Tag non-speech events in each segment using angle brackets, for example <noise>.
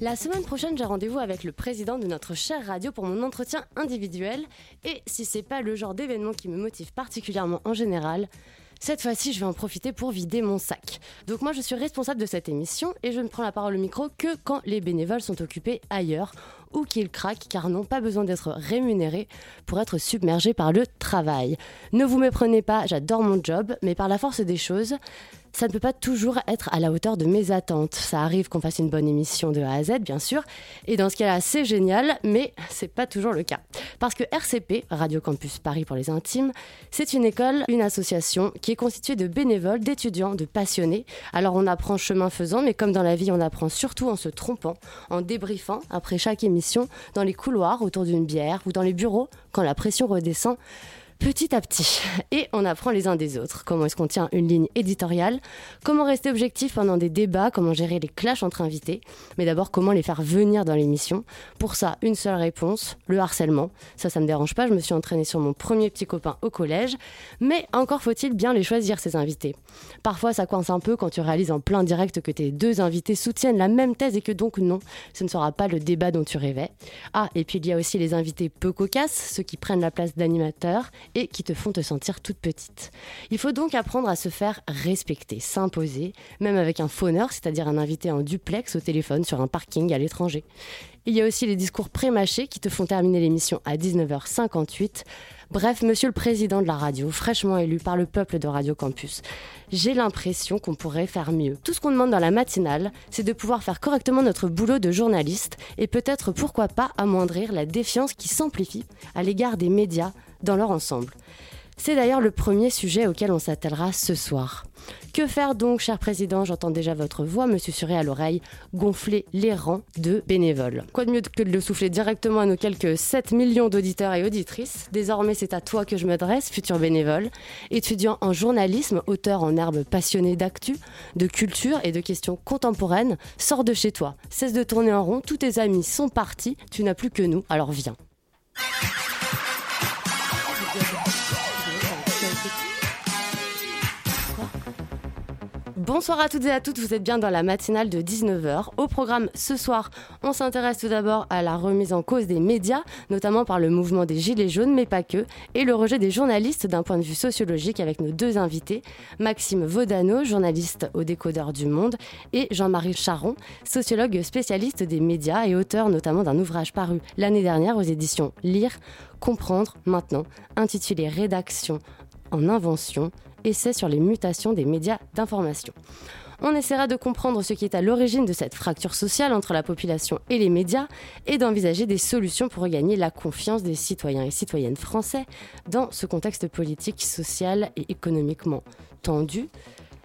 La semaine prochaine, j'ai rendez-vous avec le président de notre chère radio pour mon entretien individuel. Et si c'est pas le genre d'événement qui me motive particulièrement en général, cette fois-ci, je vais en profiter pour vider mon sac. Donc moi, je suis responsable de cette émission et je ne prends la parole au micro que quand les bénévoles sont occupés ailleurs ou qu'ils craquent car n'ont pas besoin d'être rémunérés pour être submergés par le travail. Ne vous méprenez pas, j'adore mon job, mais par la force des choses, ça ne peut pas toujours être à la hauteur de mes attentes. Ça arrive qu'on fasse une bonne émission de A à Z, bien sûr, et dans ce cas-là, c'est génial, mais c'est pas toujours le cas. Parce que RCP, Radio Campus Paris pour les intimes, c'est une école, une association qui est constituée de bénévoles, d'étudiants, de passionnés. Alors on apprend chemin faisant, mais comme dans la vie, on apprend surtout en se trompant, en débriefant après chaque émission, dans les couloirs autour d'une bière ou dans les bureaux quand la pression redescend petit à petit. Et on apprend les uns des autres. Comment est-ce qu'on tient une ligne éditoriale? Comment rester objectif pendant des débats? Comment gérer les clashs entre invités? Mais d'abord, comment les faire venir dans l'émission? Pour ça, une seule réponse, le harcèlement. Ça, ça me dérange pas. Je me suis entraînée sur mon premier petit copain au collège. Mais encore faut-il bien les choisir, ces invités. Parfois, ça coince un peu quand tu réalises en plein direct que tes deux invités soutiennent la même thèse et que donc non, ce ne sera pas le débat dont tu rêvais. Ah, et puis il y a aussi les invités peu cocasses, ceux qui prennent la place d'animateurs et qui te font te sentir toute petite. Il faut donc apprendre à se faire respecter, s'imposer, même avec un fauneur, c'est-à-dire un invité en duplex au téléphone sur un parking à l'étranger. Il y a aussi les discours pré-mâchés qui te font terminer l'émission à 19h58. Bref, monsieur le président de la radio, fraîchement élu par le peuple de Radio Campus, j'ai l'impression qu'on pourrait faire mieux. Tout ce qu'on demande dans la matinale, c'est de pouvoir faire correctement notre boulot de journaliste et peut-être pourquoi pas amoindrir la défiance qui s'amplifie à l'égard des médias dans leur ensemble. C'est d'ailleurs le premier sujet auquel on s'attellera ce soir. Que faire donc, cher président? J'entends déjà votre voix me susurrer à l'oreille, gonfler les rangs de bénévoles. Quoi de mieux que de le souffler directement à nos quelques 7 millions d'auditeurs et auditrices? Désormais, c'est à toi que je m'adresse, futur bénévole. Étudiant en journalisme, auteur en herbe passionné d'actu, de culture et de questions contemporaines, sors de chez toi. Cesse de tourner en rond, tous tes amis sont partis, tu n'as plus que nous, alors viens. Bonsoir à toutes et à toutes, vous êtes bien dans la matinale de 19h. Au programme ce soir, on s'intéresse tout d'abord à la remise en cause des médias, notamment par le mouvement des Gilets jaunes, mais pas que, et le rejet des journalistes d'un point de vue sociologique avec nos deux invités, Maxime Vaudano, journaliste au Décodeur du Monde, et Jean-Marie Charon, sociologue spécialiste des médias et auteur notamment d'un ouvrage paru l'année dernière aux éditions Lire, Comprendre maintenant, intitulé Rédaction en invention, essai sur les mutations des médias d'information. On essaiera de comprendre ce qui est à l'origine de cette fracture sociale entre la population et les médias et d'envisager des solutions pour regagner la confiance des citoyens et citoyennes français dans ce contexte politique, social et économiquement tendu.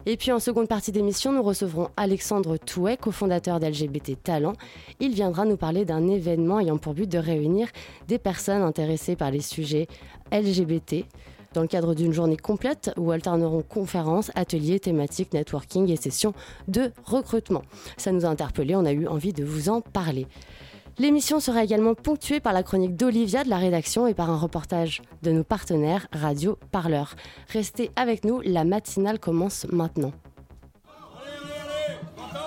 Et puis en seconde partie d'émission, nous recevrons Alexandre Touet, cofondateur d'LGBT Talent. Il viendra nous parler d'un événement ayant pour but de réunir des personnes intéressées par les sujets LGBT dans le cadre d'une journée complète où alterneront conférences, ateliers, thématiques, networking et sessions de recrutement. Ça nous a interpellés, on a eu envie de vous en parler. L'émission sera également ponctuée par la chronique d'Olivia de la rédaction et par un reportage de nos partenaires Radio Parleur. Restez avec nous, la matinale commence maintenant.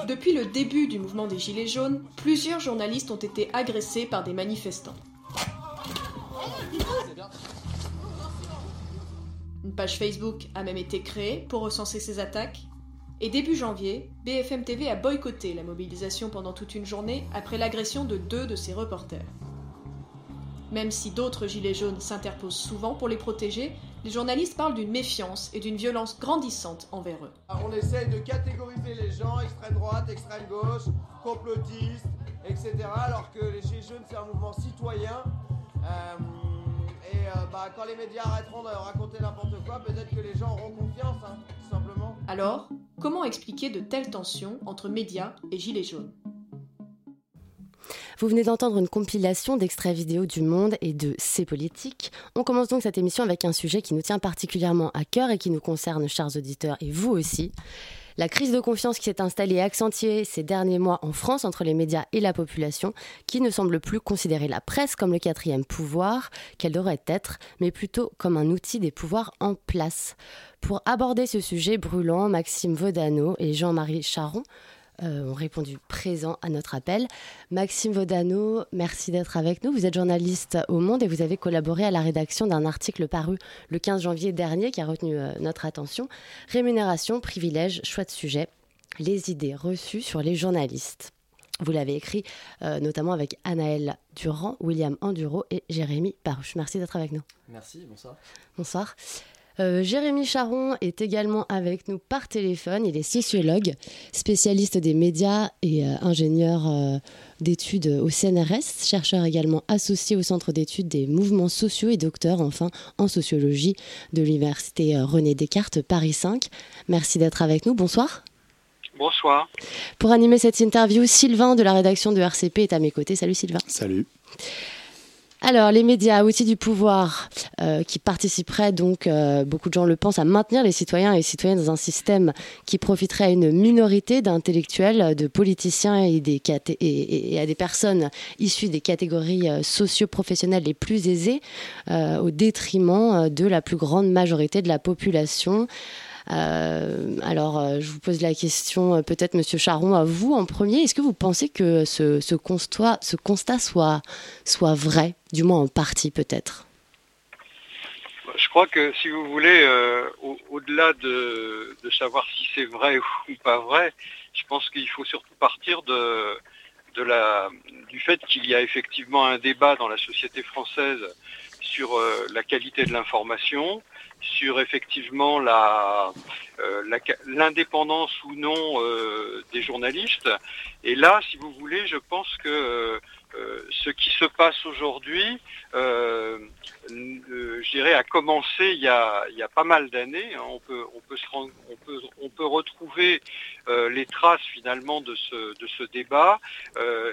Depuis le début du mouvement des Gilets jaunes, plusieurs journalistes ont été agressés par des manifestants. Une page Facebook a même été créée pour recenser ces attaques. Et début janvier, BFM TV a boycotté la mobilisation pendant toute une journée après l'agression de deux de ses reporters. Même si d'autres gilets jaunes s'interposent souvent pour les protéger, les journalistes parlent d'une méfiance et d'une violence grandissante envers eux. On essaie de catégoriser les gens, extrême droite, extrême gauche, complotistes, etc. Alors que les gilets jaunes, c'est un mouvement citoyen. Euh, et euh, bah, quand les médias arrêteront de raconter n'importe quoi, peut-être que les gens auront confiance, hein, tout simplement. Alors, comment expliquer de telles tensions entre médias et gilets jaunes? Vous venez d'entendre une compilation d'extraits vidéo du Monde et de ses politiques. On commence donc cette émission avec un sujet qui nous tient particulièrement à cœur et qui nous concerne, chers auditeurs, et vous aussi. La crise de confiance qui s'est installée et accentuée ces derniers mois en France entre les médias et la population, qui ne semble plus considérer la presse comme le quatrième pouvoir qu'elle devrait être, mais plutôt comme un outil des pouvoirs en place. Pour aborder ce sujet brûlant, Maxime Vaudano et Jean-Marie Charon euh, ont répondu présent à notre appel. Maxime Vaudano, merci d'être avec nous. Vous êtes journaliste au Monde et vous avez collaboré à la rédaction d'un article paru le 15 janvier dernier qui a retenu euh, notre attention. Rémunération, privilèges, choix de sujet, les idées reçues sur les journalistes. Vous l'avez écrit euh, notamment avec Anaël Durand, William Enduro et Jérémy Paruche. Merci d'être avec nous. Merci, bonsoir. Bonsoir. Euh, Jérémy Charon est également avec nous par téléphone. Il est sociologue, spécialiste des médias et euh, ingénieur euh, d'études au CNRS, chercheur également associé au Centre d'études des mouvements sociaux et docteur enfin en sociologie de l'Université René Descartes Paris 5. Merci d'être avec nous. Bonsoir. Bonsoir. Pour animer cette interview, Sylvain de la rédaction de RCP est à mes côtés. Salut Sylvain. Salut. Alors, les médias, outils du pouvoir, euh, qui participeraient donc, euh, beaucoup de gens le pensent, à maintenir les citoyens et citoyennes dans un système qui profiterait à une minorité d'intellectuels, de politiciens et, des et, à des personnes issues des catégories euh, socio-professionnelles les plus aisées, au détriment de la plus grande majorité de la population. Euh, alors, euh, je vous pose la question, euh, peut-être, Monsieur Charon, à vous en premier. Est-ce que vous pensez que ce, constat, soit, vrai, du moins en partie, peut-être? Je crois que si vous voulez, au-delà de, savoir si c'est vrai <laughs> ou pas vrai, je pense qu'il faut surtout partir du fait qu'il y a effectivement un débat dans la société française sur la qualité de l'information, sur effectivement la, euh, l'indépendance ou non euh, des journalistes. Et là, si vous voulez, je pense que euh, ce qui se passe aujourd'hui, je dirais, a commencé il y a, il y a pas mal d'années. Hein. On, peut, on, peut se on, peut, on peut retrouver les traces finalement de ce, de ce débat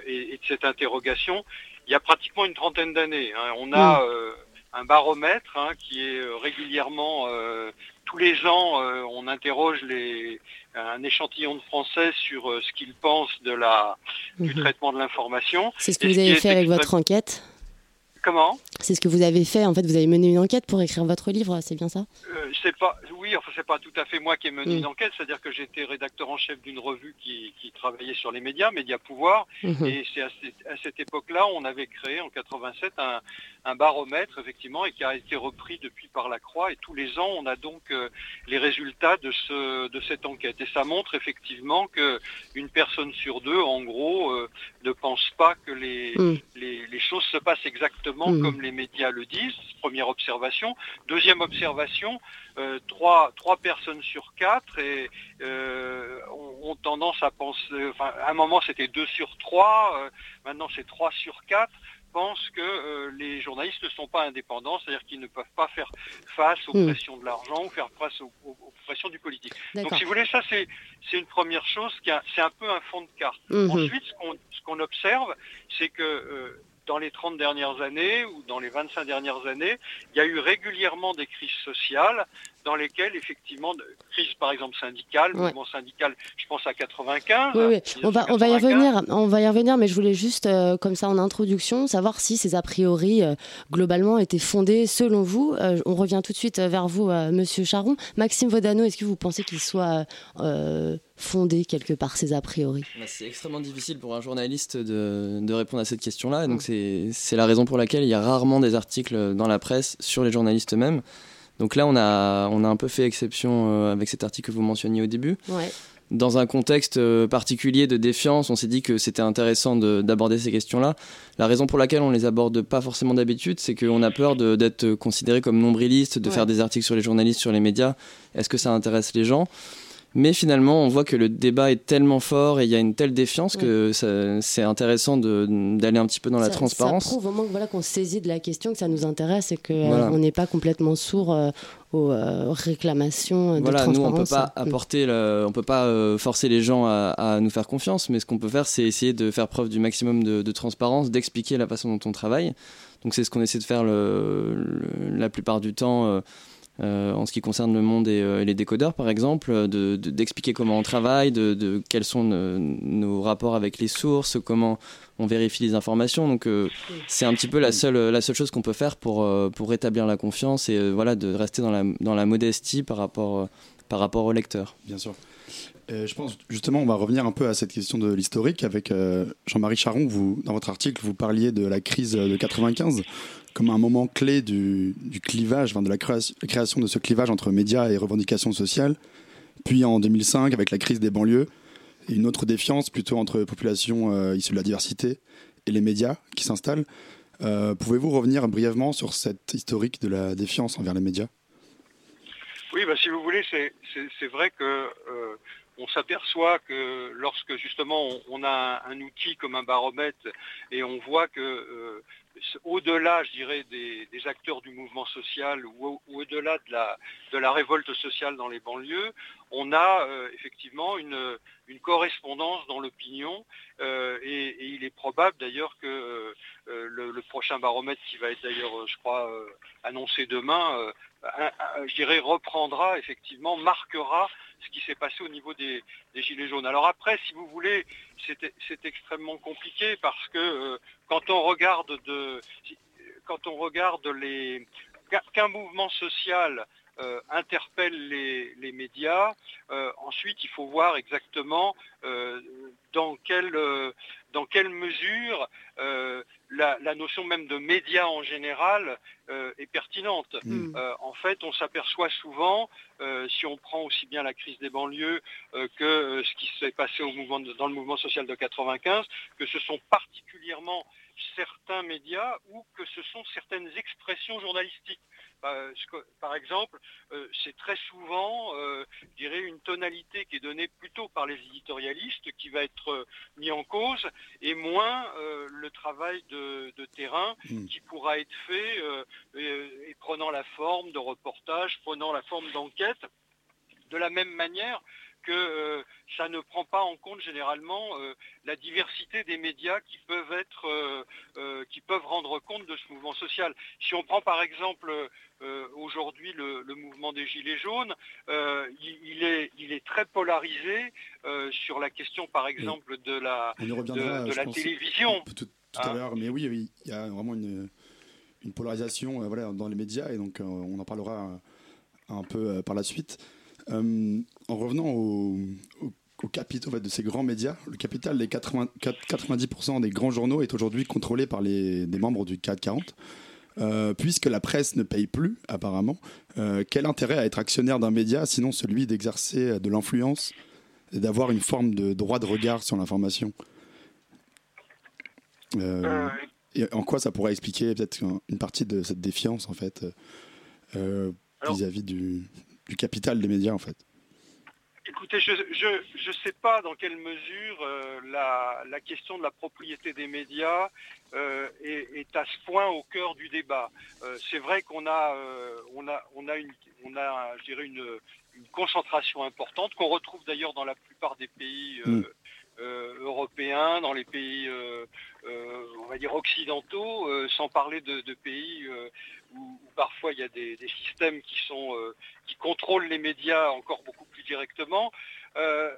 et, et, de cette interrogation il y a pratiquement une trentaine d'années. Hein. On a... Mmh un baromètre hein, qui est euh, régulièrement euh, tous les ans, euh, on interroge les, un échantillon de Français sur ce qu'ils pensent de la, du mhm. traitement de l'information. C'est ce que vous avez fait avec votre enquête? Comment C'est ce que vous avez fait. En fait, vous avez mené une enquête pour écrire votre livre, c'est bien ça? Euh, C'est pas. Oui, enfin, c'est pas tout à fait moi qui ai mené une mm. enquête. C'est-à-dire que j'étais rédacteur en chef d'une revue qui, travaillait sur les médias, Média Pouvoir. Mm-hmm. Et c'est à, cette époque-là, on avait créé en 87 un, baromètre, effectivement, et qui a été repris depuis par la Croix. Et tous les ans, on a donc euh, les résultats de ce de cette enquête. Et ça montre effectivement que une personne sur deux, en gros, euh, ne pense pas que les, mm. les, les choses se passent exactement Mmh. comme les médias le disent. Première observation. Deuxième observation, euh, trois, trois personnes sur quatre et, euh, ont, tendance à penser, enfin, à un moment c'était deux sur trois, euh, maintenant c'est trois sur quatre pensent que les journalistes ne sont pas indépendants, c'est-à-dire qu'ils ne peuvent pas faire face aux mmh. pressions de l'argent ou faire face aux, pressions du politique. Donc si vous voulez, ça c'est une première chose, c'est un peu un fond de carte. Mmh. Ensuite, ce qu'on observe, c'est que dans les 30 dernières années ou dans les 25 dernières années, il y a eu régulièrement des crises sociales dans lesquelles, effectivement, crise par exemple syndicale, mouvement syndical, je pense à 95. Oui, oui. On, va, on, va y revenir, on va y revenir, mais je voulais juste, euh, comme ça en introduction, savoir si ces a priori, euh, globalement, étaient fondés selon vous. Euh, on revient tout de suite vers vous, Monsieur Charon. Maxime Vodano, est-ce que vous pensez qu'il soit fondé quelque part ces a priori? Bah, C'est extrêmement difficile pour un journaliste de, de répondre à cette question-là. Donc c'est la raison pour laquelle il y a rarement des articles dans la presse sur les journalistes eux-mêmes. Donc là, on a, on a un peu fait exception euh, avec cet article que vous mentionniez au début. Dans un contexte euh, particulier de défiance, on s'est dit que c'était intéressant d'aborder ces questions-là. La raison pour laquelle on les aborde pas forcément d'habitude, c'est qu'on a peur d'être considéré comme nombriliste, de faire des articles sur les journalistes, sur les médias. Est-ce que ça intéresse les gens? Mais finalement, on voit que le débat est tellement fort et il y a une telle défiance que c'est intéressant d'aller un petit peu dans la transparence. Ça prouve au moins voilà, qu'on saisit de la question, que ça nous intéresse et qu'on n'est pas complètement sourd aux réclamations de voilà, transparence. Nous, on peut pas apporter, on peut pas forcer les gens à, nous faire confiance, mais ce qu'on peut faire, c'est essayer de faire preuve du maximum de, transparence, d'expliquer la façon dont on travaille. Donc c'est ce qu'on essaie de faire la plupart du temps. Euh, en ce qui concerne le monde et, euh, les décodeurs, par exemple, d'expliquer comment on travaille, de, quels sont nos, rapports avec les sources, comment on vérifie les informations. Donc, euh, c'est un petit peu la seule, la seule chose qu'on peut faire pour, pour rétablir la confiance et voilà, de rester dans la, dans la modestie par rapport, par rapport au lecteur. Bien sûr. Je pense justement, on va revenir un peu à cette question de l'historique avec Jean-Marie Charon. Vous, dans votre article, vous parliez de la crise de 95 comme un moment clé du, clivage, de la création de ce clivage entre médias et revendications sociales. Puis en 2005, avec la crise des banlieues, une autre défiance plutôt entre populations euh, issues de la diversité et les médias qui s'installent. Euh, pouvez-vous revenir brièvement sur cette historique de la défiance envers les médias? Oui, bah, si vous voulez, c'est vrai que euh, on s'aperçoit que lorsque justement on, a un, outil comme un baromètre et on voit que au-delà, je dirais, des, acteurs du mouvement social ou, au-delà de la, révolte sociale dans les banlieues, on a euh, effectivement une, correspondance dans l'opinion euh, et, il est probable d'ailleurs que euh, le, prochain baromètre qui va être d'ailleurs, je crois, annoncé demain, je dirais, reprendra effectivement, marquera ce qui s'est passé au niveau des, Gilets jaunes. Alors après, si vous voulez, c'est extrêmement compliqué parce que euh, quand on regarde de, quand on regarde les qu'un mouvement social euh, interpelle les, médias. Euh, ensuite, il faut voir exactement dans quelle, dans quelle mesure la, notion même de médias en général euh, est pertinente. Mm. Euh, en fait, on s'aperçoit souvent, euh, si on prend aussi bien la crise des banlieues que ce qui s'est passé au mouvement dans le mouvement social de 95, que ce sont particulièrement certains médias ou que ce sont certaines expressions journalistiques. Bah, par exemple, euh, c'est très souvent, euh, je dirais, une tonalité qui est donnée plutôt par les éditorialistes qui va être euh, mis en cause et moins le travail de, terrain hmm. qui pourra être fait et, prenant la forme de reportage, prenant la forme d'enquête. De la même manière, que euh, ça ne prend pas en compte généralement euh, la diversité des médias qui peuvent être, euh, qui peuvent rendre compte de ce mouvement social. Si on prend par exemple aujourd'hui le, mouvement des Gilets jaunes, il, est, il est très polarisé sur la question par exemple de la, de, la télévision. Tout, à hein l'heure, mais oui, il y a vraiment une, une polarisation voilà, dans les médias et donc on en parlera un peu par la suite. Euh, en revenant au, au, capital de ces grands médias, le capital des 90% des grands journaux est aujourd'hui contrôlé par les, des membres du CAC 40. Euh, puisque la presse ne paye plus, apparemment, euh, quel intérêt à être actionnaire d'un média sinon celui d'exercer de l'influence et d'avoir une forme de droit de regard sur l'information? Et en quoi ça pourrait expliquer peut-être une partie de cette défiance, en fait, vis-à-vis du, du capital des médias en fait Écoutez, je ne sais pas dans quelle mesure euh, la, question de la propriété des médias euh, est, à ce point au cœur du débat. Euh, c'est vrai qu'on a, on a, on a, une, on a je dirais une, concentration importante qu'on retrouve d'ailleurs dans la plupart des pays mm. européens, dans les pays, on va dire, occidentaux, sans parler de, de pays où, parfois il y a des, systèmes qui, sont, euh, qui contrôlent les médias encore beaucoup plus directement. Euh,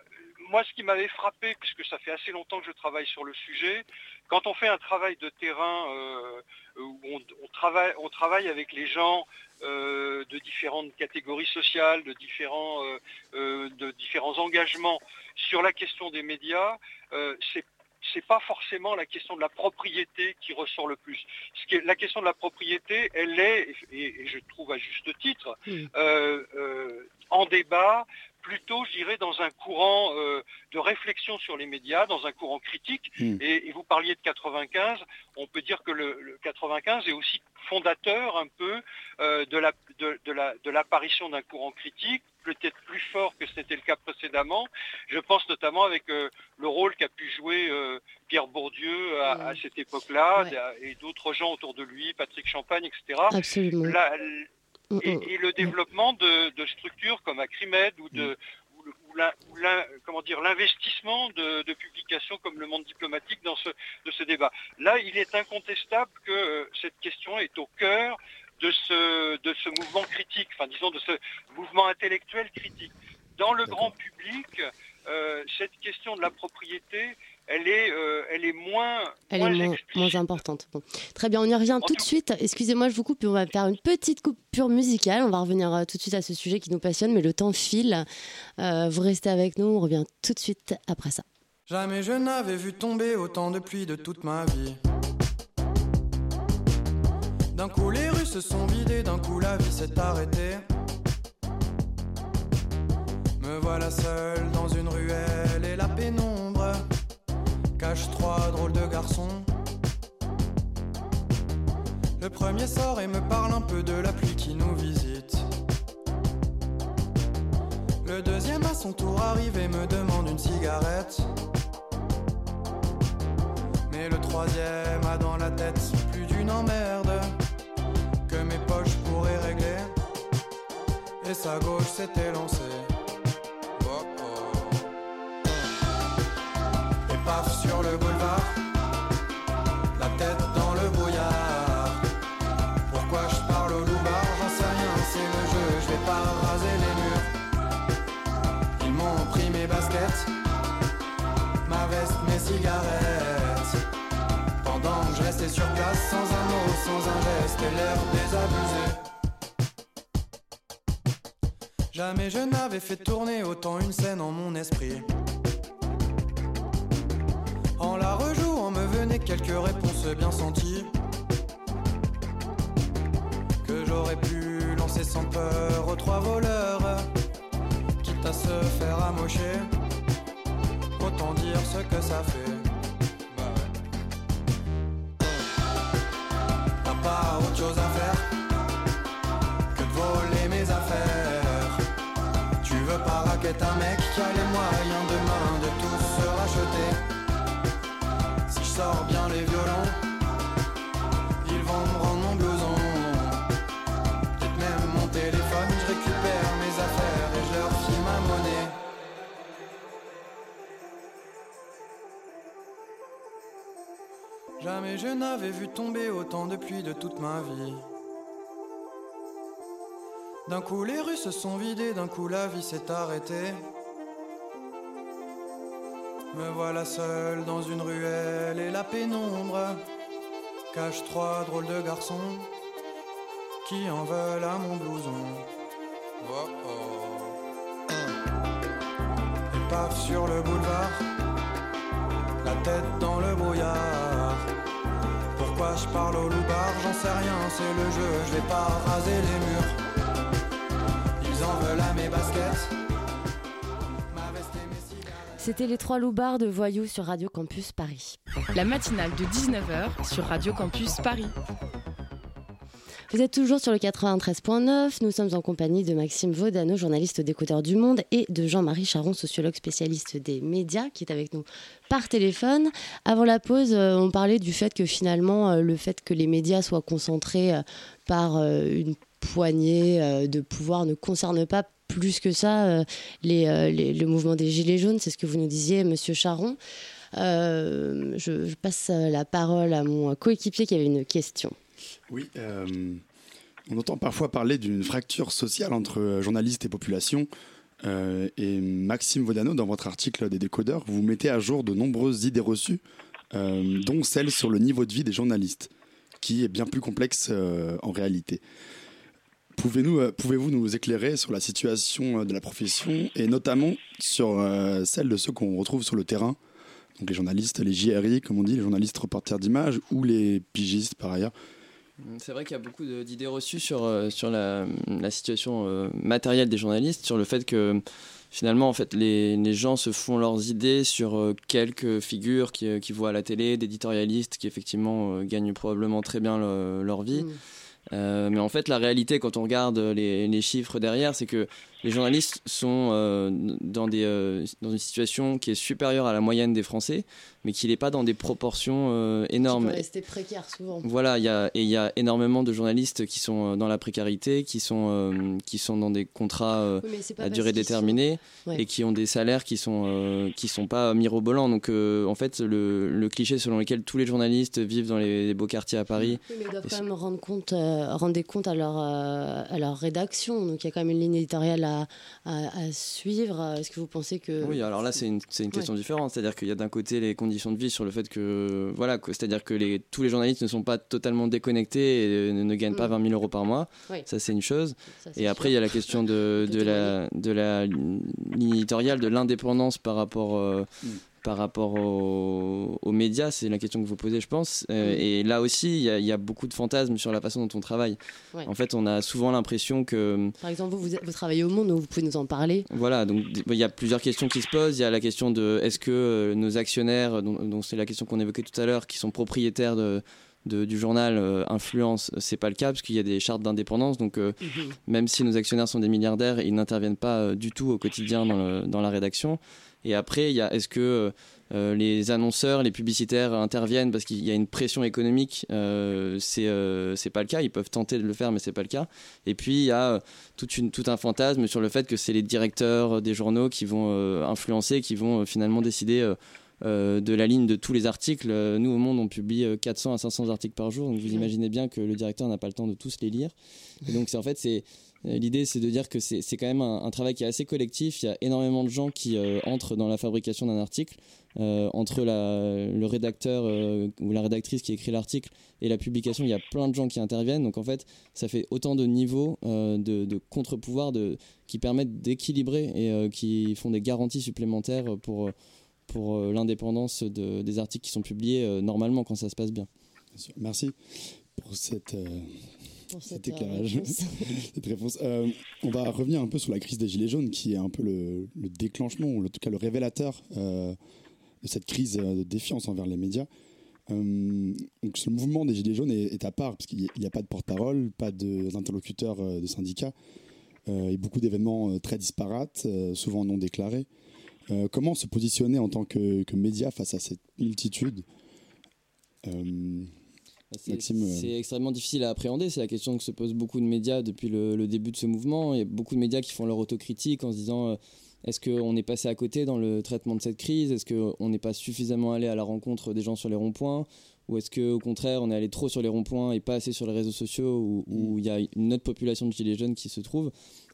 moi, ce qui m'avait frappé, puisque ça fait assez longtemps que je travaille sur le sujet, quand on fait un travail de terrain euh, où on, travaille, on travaille avec les gens de différentes catégories sociales, de différents, de différents engagements sur la question des médias, c'est c'est pas forcément la question de la propriété qui ressort le plus. la question de la propriété, elle est, et, je trouve à juste titre, euh, euh, en débat, plutôt, je dirais, dans un courant euh, de réflexion sur les médias, dans un courant critique. Hmm. Et, vous parliez de 95, on peut dire que le, 95 est aussi fondateur un peu de l'apparition d'un courant critique peut-être plus fort que ce n'était le cas précédemment. Je pense notamment avec le rôle qu'a pu jouer Pierre Bourdieu à, cette époque-là et d'autres gens autour de lui, Patrick Champagne, etc. Absolument. Mm, et, le développement de, structures comme Acrimed ou de comment dire l'investissement de, publications comme le monde diplomatique dans ce, de ce débat. Là, il est incontestable que euh, cette question est au cœur de ce, de ce mouvement critique, enfin disons de ce mouvement intellectuel critique. Dans le grand public, euh, cette question de la propriété elle est, euh, elle est moins, elle est moins, importante. Très bien, on y revient tout de suite. Excusez-moi, je vous coupe, on va faire une petite coupure musicale. On va revenir euh, tout de suite à ce sujet qui nous passionne, mais le temps file. Euh, vous restez avec nous, on revient tout de suite après ça. Jamais je n'avais vu tomber autant de pluie de toute ma vie. D'un coup les rues se sont vidées, d'un coup la vie s'est arrêtée. Me voilà seul dans une ruelle et la pénombre cache trois drôles de garçons. Le premier sort et me parle un peu de la pluie qui nous visite. Le deuxième à son tour arrive et me demande une cigarette. Mais le troisième a dans la tête plus d'une emmerde Et sa gauche s'était lancée. sur le boulevard, la tête dans le brouillard. Pourquoi je parle au loupard, j'en sais rien, c'est le jeu, je vais pas raser les murs. Ils m'ont pris mes baskets, ma veste, mes cigarettes. Pendant que je restais sur place, sans un mot, sans un geste, et l'air désabusé. Jamais je n'avais fait tourner autant une scène en mon esprit. En la rejouant me venaient quelques réponses bien senties. Que j'aurais pu lancer sans peur aux trois voleurs Quitte à se faire amocher. Autant dire ce que ça fait les moyens demain de tout se racheter sors bien les violons, ils vont me rendre mon blouson. Peut-être même mon téléphone, je récupère mes affaires et je leur file ma monnaie. Jamais je n'avais vu tomber autant de pluie de toute ma vie. D'un coup les rues se sont vidées, d'un coup la vie s'est arrêtée. Me voilà seul dans une ruelle et la pénombre cache trois drôles de garçons qui en veulent à mon blouson. Oh oh. Sur le boulevard, la tête dans le brouillard. Pourquoi je parle au loup-bar, j'en sais rien, c'est le jeu, je vais pas raser les murs. Ils en veulent à mes baskets. C'était les trois loupards de Voyous sur Radio Campus Paris. La matinale de 19h sur Radio Campus Paris. Vous êtes toujours sur le 93.9. Nous sommes en compagnie de Maxime Vaudano, journaliste décodeur du Monde, et de Jean-Marie Charon, sociologue spécialiste des médias, qui est avec nous par téléphone. Avant la pause, euh, on parlait du fait que finalement, euh, le fait que les médias soient concentrés euh, par une poignée de pouvoir ne concerne pas plus que ça euh, euh, les, le mouvement des Gilets jaunes, c'est ce que vous nous disiez, Monsieur Charon. Euh, je, passe la parole à mon coéquipier qui avait une question. Oui, on entend parfois parler d'une fracture sociale entre journalistes et population. et Maxime Vodano, dans votre article des décodeurs, vous mettez à jour de nombreuses idées reçues, dont celle sur le niveau de vie des journalistes, qui est bien plus complexe en réalité. Euh, pouvez-vous nous éclairer sur la situation euh, de la profession et notamment sur euh, celle de ceux qu'on retrouve sur le terrain? Donc les journalistes, les JRI, comme on dit, les journalistes reporters d'images ou les pigistes par ailleurs c'est vrai qu'il y a beaucoup d'idées reçues sur, sur la, situation matérielle des journalistes, sur le fait que finalement, en fait, les, les gens se font leurs idées sur quelques figures qui, qui voient à la télé, d'éditorialistes qui effectivement gagnent probablement très bien leur vie. Mmh. Euh, mais en fait, la réalité, quand on regarde les, chiffres derrière, c'est que les journalistes sont euh, dans, des, euh, dans une situation qui est supérieure à la moyenne des Français, mais qui n'est pas dans des proportions euh, énormes. Qui rester précaire souvent. Voilà, y a, et il y a énormément de journalistes qui sont dans la précarité, qui sont, qui sont dans des contrats à durée déterminée et qui ont des salaires qui sont, qui sont pas mirobolants. Donc en fait, le, le, cliché selon lequel tous les journalistes vivent dans les, beaux quartiers à Paris. Oui, mais ils doivent quand même rendre compte, rendre des comptes à leur, à leur rédaction. Donc il y a quand même une ligne éditoriale à, à, suivre Est-ce que vous pensez que... Oui, alors là, c'est une, une, question différente. C'est-à-dire qu'il y a d'un côté les conditions de vie sur le fait que... Voilà, c'est-à-dire que les, tous les journalistes ne sont pas totalement déconnectés et ne, gagnent pas 20 mm. 000 euros par mois. Ça, c'est une chose. et après, il y a la question de, <laughs> de, la, de la ligne éditoriale, de l'indépendance par rapport... Euh, mm par rapport aux, médias C'est la question que vous posez, je pense. Euh, et là aussi, il y, a beaucoup de fantasmes sur la façon dont on travaille. En fait, on a souvent l'impression que... Par exemple, vous, vous, travaillez au Monde, vous pouvez nous en parler Voilà, donc il y a plusieurs questions qui se posent. Il y a la question de est-ce que euh, nos actionnaires, dont, c'est la question qu'on évoquait tout à l'heure, qui sont propriétaires de... du journal euh, influence, c'est pas le cas parce qu'il y a des chartes d'indépendance. Donc, mhm. même si nos actionnaires sont des milliardaires, ils n'interviennent pas du tout au quotidien dans, dans la rédaction. Et après, il y a est-ce que euh, les annonceurs, les publicitaires interviennent parce qu'il y a une pression économique? Euh, C'est euh, c'est pas le cas. Ils peuvent tenter de le faire, mais c'est pas le cas. Et puis il y a toute une, tout un fantasme sur le fait que c'est les directeurs des journaux qui vont influencer, qui vont finalement décider. de la ligne de tous les articles. Nous, au Monde, on publie 400 à 500 articles par jour, donc vous imaginez bien que le directeur n'a pas le temps de tous les lire. Et donc, en fait, c'est euh, l'idée, c'est de dire que c'est quand même un, travail qui est assez collectif. Il y a énormément de gens qui euh, entrent dans la fabrication d'un article. Euh, entre le rédacteur ou la rédactrice qui écrit l'article et la publication, il y a plein de gens qui interviennent. Donc en fait, ça fait autant de niveaux de, contre-pouvoir qui permettent d'équilibrer et qui font des garanties supplémentaires pour, pour l'indépendance des articles qui sont publiés normalement quand ça se passe bien. Merci pour cette cet euh, éclairage, <laughs> cette réponse. Euh, on va revenir un peu sur la crise des Gilets jaunes, qui est un peu le, déclenchement, ou en tout cas le révélateur euh, de cette crise de défiance envers les médias. donc ce mouvement des Gilets jaunes est, à part, parce qu'il n'y a, pas de porte-parole, pas d'interlocuteurs de, syndicats, et beaucoup d'événements très disparates, souvent non déclarés. comment se positionner en tant que, que média face à cette multitude? Euh, c'est extrêmement difficile à appréhender. C'est la question que se posent beaucoup de médias depuis le, début de ce mouvement. Il y a beaucoup de médias qui font leur autocritique en se disant euh, est-ce qu'on est passé à côté dans le traitement de cette crise? Est-ce qu'on n'est pas suffisamment allé à la rencontre des gens sur les ronds-points? Ou est-ce qu'au contraire, on est allé trop sur les ronds-points et pas assez sur les réseaux sociaux où, mm. il y a une autre population de gilets jaunes qui se trouve?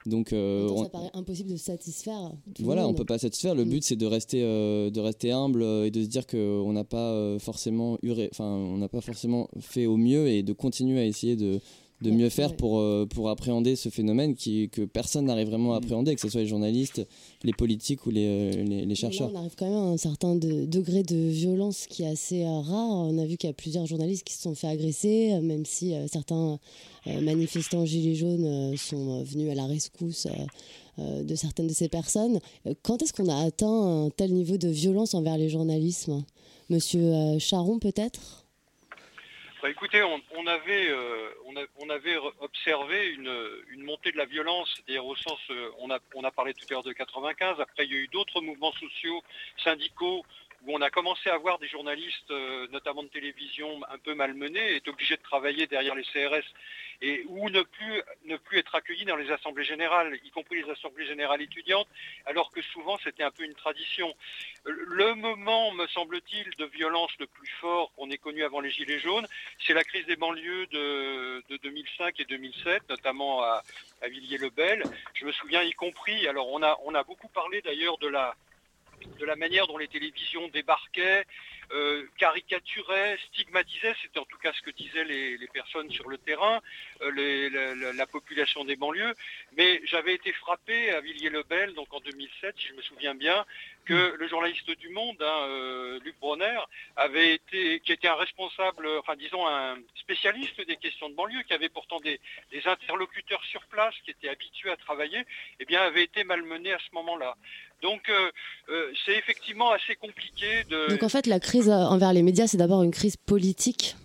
Donc, euh, ça paraît impossible de satisfaire. Tout voilà, le monde. on peut pas satisfaire. Le mm. but, c'est de rester, euh, de rester humble euh, et de se dire qu'on n'a pas forcément enfin, on n'a pas forcément fait au mieux et de continuer à essayer de de mieux faire pour, euh, pour appréhender ce phénomène qui, que personne n'arrive vraiment à appréhender, que ce soit les journalistes, les politiques ou les, euh, les, chercheurs. on arrive quand même à un certain degré de violence qui est assez euh, rare. On a vu qu'il y a plusieurs journalistes qui se sont fait agresser, même si certains manifestants gilets jaunes sont venus à la rescousse. de certaines de ces personnes. Quand est-ce qu'on a atteint un tel niveau de violence envers les journalistes Monsieur Charon, peut-être? Bah, écoutez, on, avait, euh, on, avait observé une, montée de la violence, c'est-à-dire au sens, euh, on, a, on a parlé tout à l'heure de 95, après il y a eu d'autres mouvements sociaux, syndicaux, où on a commencé à voir des journalistes, euh, notamment de télévision, un peu malmenés, être obligés de travailler derrière les CRS et ou ne plus, être accueillis dans les assemblées générales, y compris les assemblées générales étudiantes, alors que souvent c'était un peu une tradition. Le moment, me semble-t-il, de violence le plus fort qu'on ait connu avant les Gilets jaunes, c'est la crise des banlieues de, 2005 et 2007, notamment à, à Villiers-le-Bel. Je me souviens y compris, alors on a beaucoup parlé d'ailleurs de la de la manière dont les télévisions débarquaient, euh, caricaturaient, stigmatisaient, c'était en tout cas ce que disaient les, personnes sur le terrain, euh, la, population des banlieues. Mais j'avais été frappé à Villiers-le-Bel, donc en 2007, si je me souviens bien, que le journaliste du Monde, hein, euh, Luc Bronner, qui était un responsable, enfin disons un spécialiste des questions de banlieue, qui avait pourtant des, interlocuteurs sur place, qui étaient habitués à travailler, eh bien avait été malmené à ce moment-là. Donc euh, euh, c'est effectivement assez compliqué de... Donc en fait la crise envers les médias c'est d'abord une crise politique.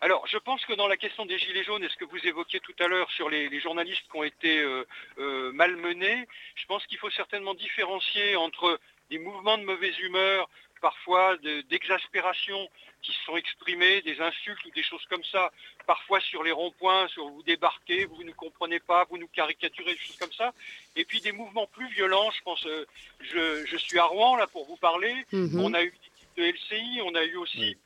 Alors, je pense que dans la question des Gilets jaunes, et ce que vous évoquiez tout à l'heure sur les, journalistes qui ont été euh, euh, malmenés, je pense qu'il faut certainement différencier entre des mouvements de mauvaise humeur, parfois d'exaspération qui se sont exprimés, des insultes ou des choses comme ça, parfois sur les ronds-points, sur vous débarquez, vous ne comprenez pas, vous nous caricaturez, des choses comme ça, et puis des mouvements plus violents, je pense, euh, je, suis à Rouen là pour vous parler, mhm. on a eu une équipe de LCI, on a eu aussi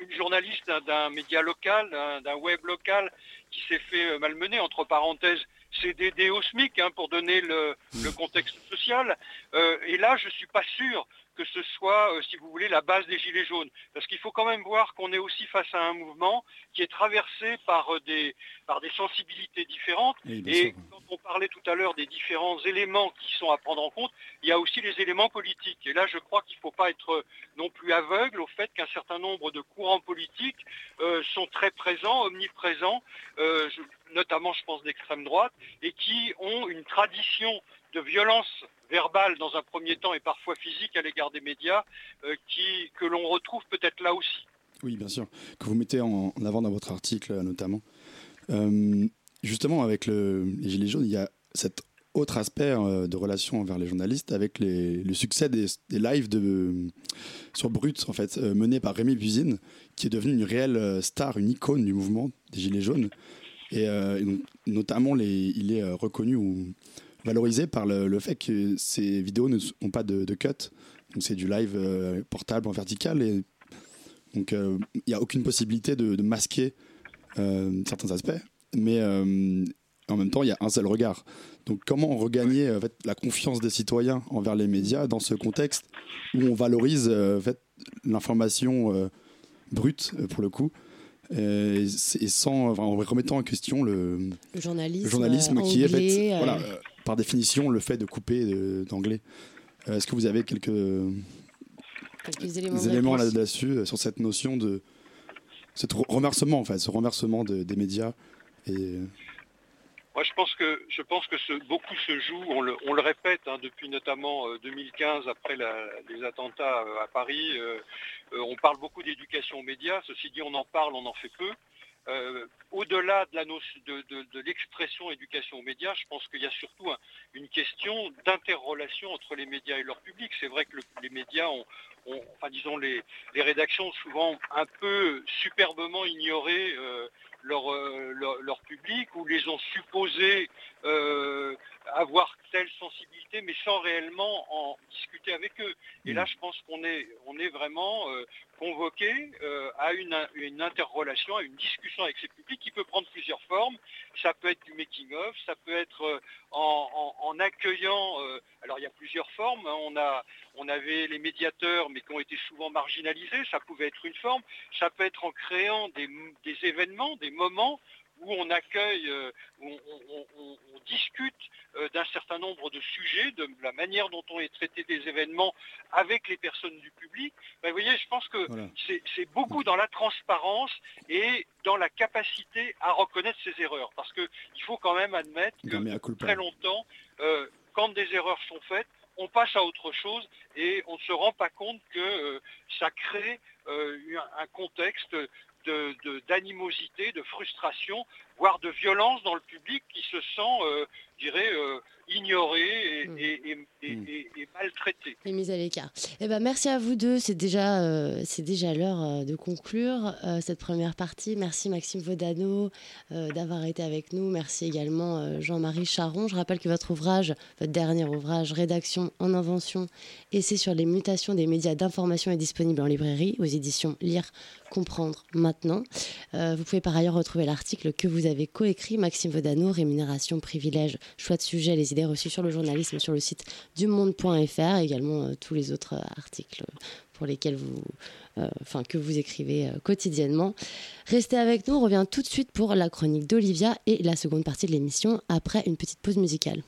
une journaliste d'un média local, d'un web local, qui s'est fait euh, malmener, entre parenthèses, CDD au SMIC, hein, pour donner le, contexte social. Euh, et là, je ne suis pas sûr que ce soit, euh, si vous voulez, la base des Gilets jaunes. Parce qu'il faut quand même voir qu'on est aussi face à un mouvement qui est traversé par euh, des, par des sensibilités différentes. et quand on parlait tout à l'heure des différents éléments qui sont à prendre en compte, il y a aussi les éléments politiques. Et là, je crois qu'il ne faut pas être euh, non plus aveugle au fait qu'un certain nombre de courants politiques sont très présents, omniprésents, notamment, je pense, d'extrême droite, et qui ont une tradition de violence verbale dans un premier temps et parfois physique à l'égard des médias euh, que l'on retrouve peut-être là aussi. Oui, bien sûr, que vous mettez en avant dans votre article notamment. Euh, justement, avec le, les Gilets jaunes, il y a cet autre aspect euh, de relation envers les journalistes avec le succès des, lives de, sur Brut, en fait, menés par Rémi Buzine, qui est devenu une réelle star, une icône du mouvement des Gilets jaunes. Et, notamment, il est reconnu valorisé par le, fait que ces vidéos n'ont pas de, cut. Donc c'est du live euh, portable en vertical et donc euh, il n'y a aucune possibilité de, masquer euh, certains aspects. Mais en même temps, il y a un seul regard. Donc comment regagner en fait, la confiance des citoyens envers les médias dans ce contexte où on valorise en fait, l'information brute pour le coup et, sans, en remettant en question le, journalisme, qui est fait, voilà, par définition le fait de couper d'anglais. Euh, est-ce que vous avez quelques, éléments, là-dessus, euh, sur cette notion de. ce remerciement, en fait, ce remerciement des médias et... Moi, je pense que, je pense que beaucoup se joue, on le, répète, hein, depuis notamment 2015, euh, après les attentats à Paris. on parle beaucoup d'éducation aux médias. Ceci dit, on en parle, on en fait peu. Euh, au-delà de l'expression éducation aux médias, je pense qu'il y a surtout une question d'interrelation entre les médias et leur public. C'est vrai que les médias ont, enfin disons les, rédactions ont souvent un peu superbement ignoré euh, euh, leur, public ou les ont supposés avoir telle sensibilité, mais sans réellement en discuter avec eux. Et là, je pense qu'on est, on est vraiment convoqué euh, à une, interrelation, à une discussion avec ces publics qui peut prendre plusieurs formes. Ça peut être du making-of, ça peut être euh, en, accueillant, alors il y a plusieurs formes, hein. on, a, on avait les médiateurs, mais qui ont été souvent marginalisés, ça pouvait être une forme, ça peut être en créant des événements, des moments où on accueille, euh, où on, discute euh, d'un certain nombre de sujets, de la manière dont on est traité des événements avec les personnes du public. Ben, vous voyez, je pense que c'est beaucoup dans la transparence et dans la capacité à reconnaître ses erreurs. Parce qu'il faut quand même admettre que très longtemps, euh, quand des erreurs sont faites, on passe à autre chose et on ne se rend pas compte que ça crée un contexte d'animosité, de, frustration, voire de violence dans le public qui se sent, euh, je dirais, euh, ignoré mm. et, et, maltraité. Et mis à l'écart. Eh ben, merci à vous deux. C'est déjà, euh, c'est déjà l'heure de conclure cette première partie. Merci Maxime Vodano d'avoir été avec nous. Merci également Jean-Marie Charon. Je rappelle que votre ouvrage, votre dernier ouvrage, Rédaction en invention, essai sur les mutations des médias d'information est disponible en librairie aux éditions Lire, Comprendre maintenant. Vous pouvez par ailleurs retrouver l'article que vous avez coécrit, Maxime Vodano, Rémunération, privilèges, choix de sujet, les idées reçues sur le journalisme sur le site dumonde.fr, également euh, tous les autres euh, articles pour lesquels vous, euh, enfin, que vous écrivez quotidiennement. Restez avec nous, on revient tout de suite pour la chronique d'Olivia et la seconde partie de l'émission après une petite pause musicale.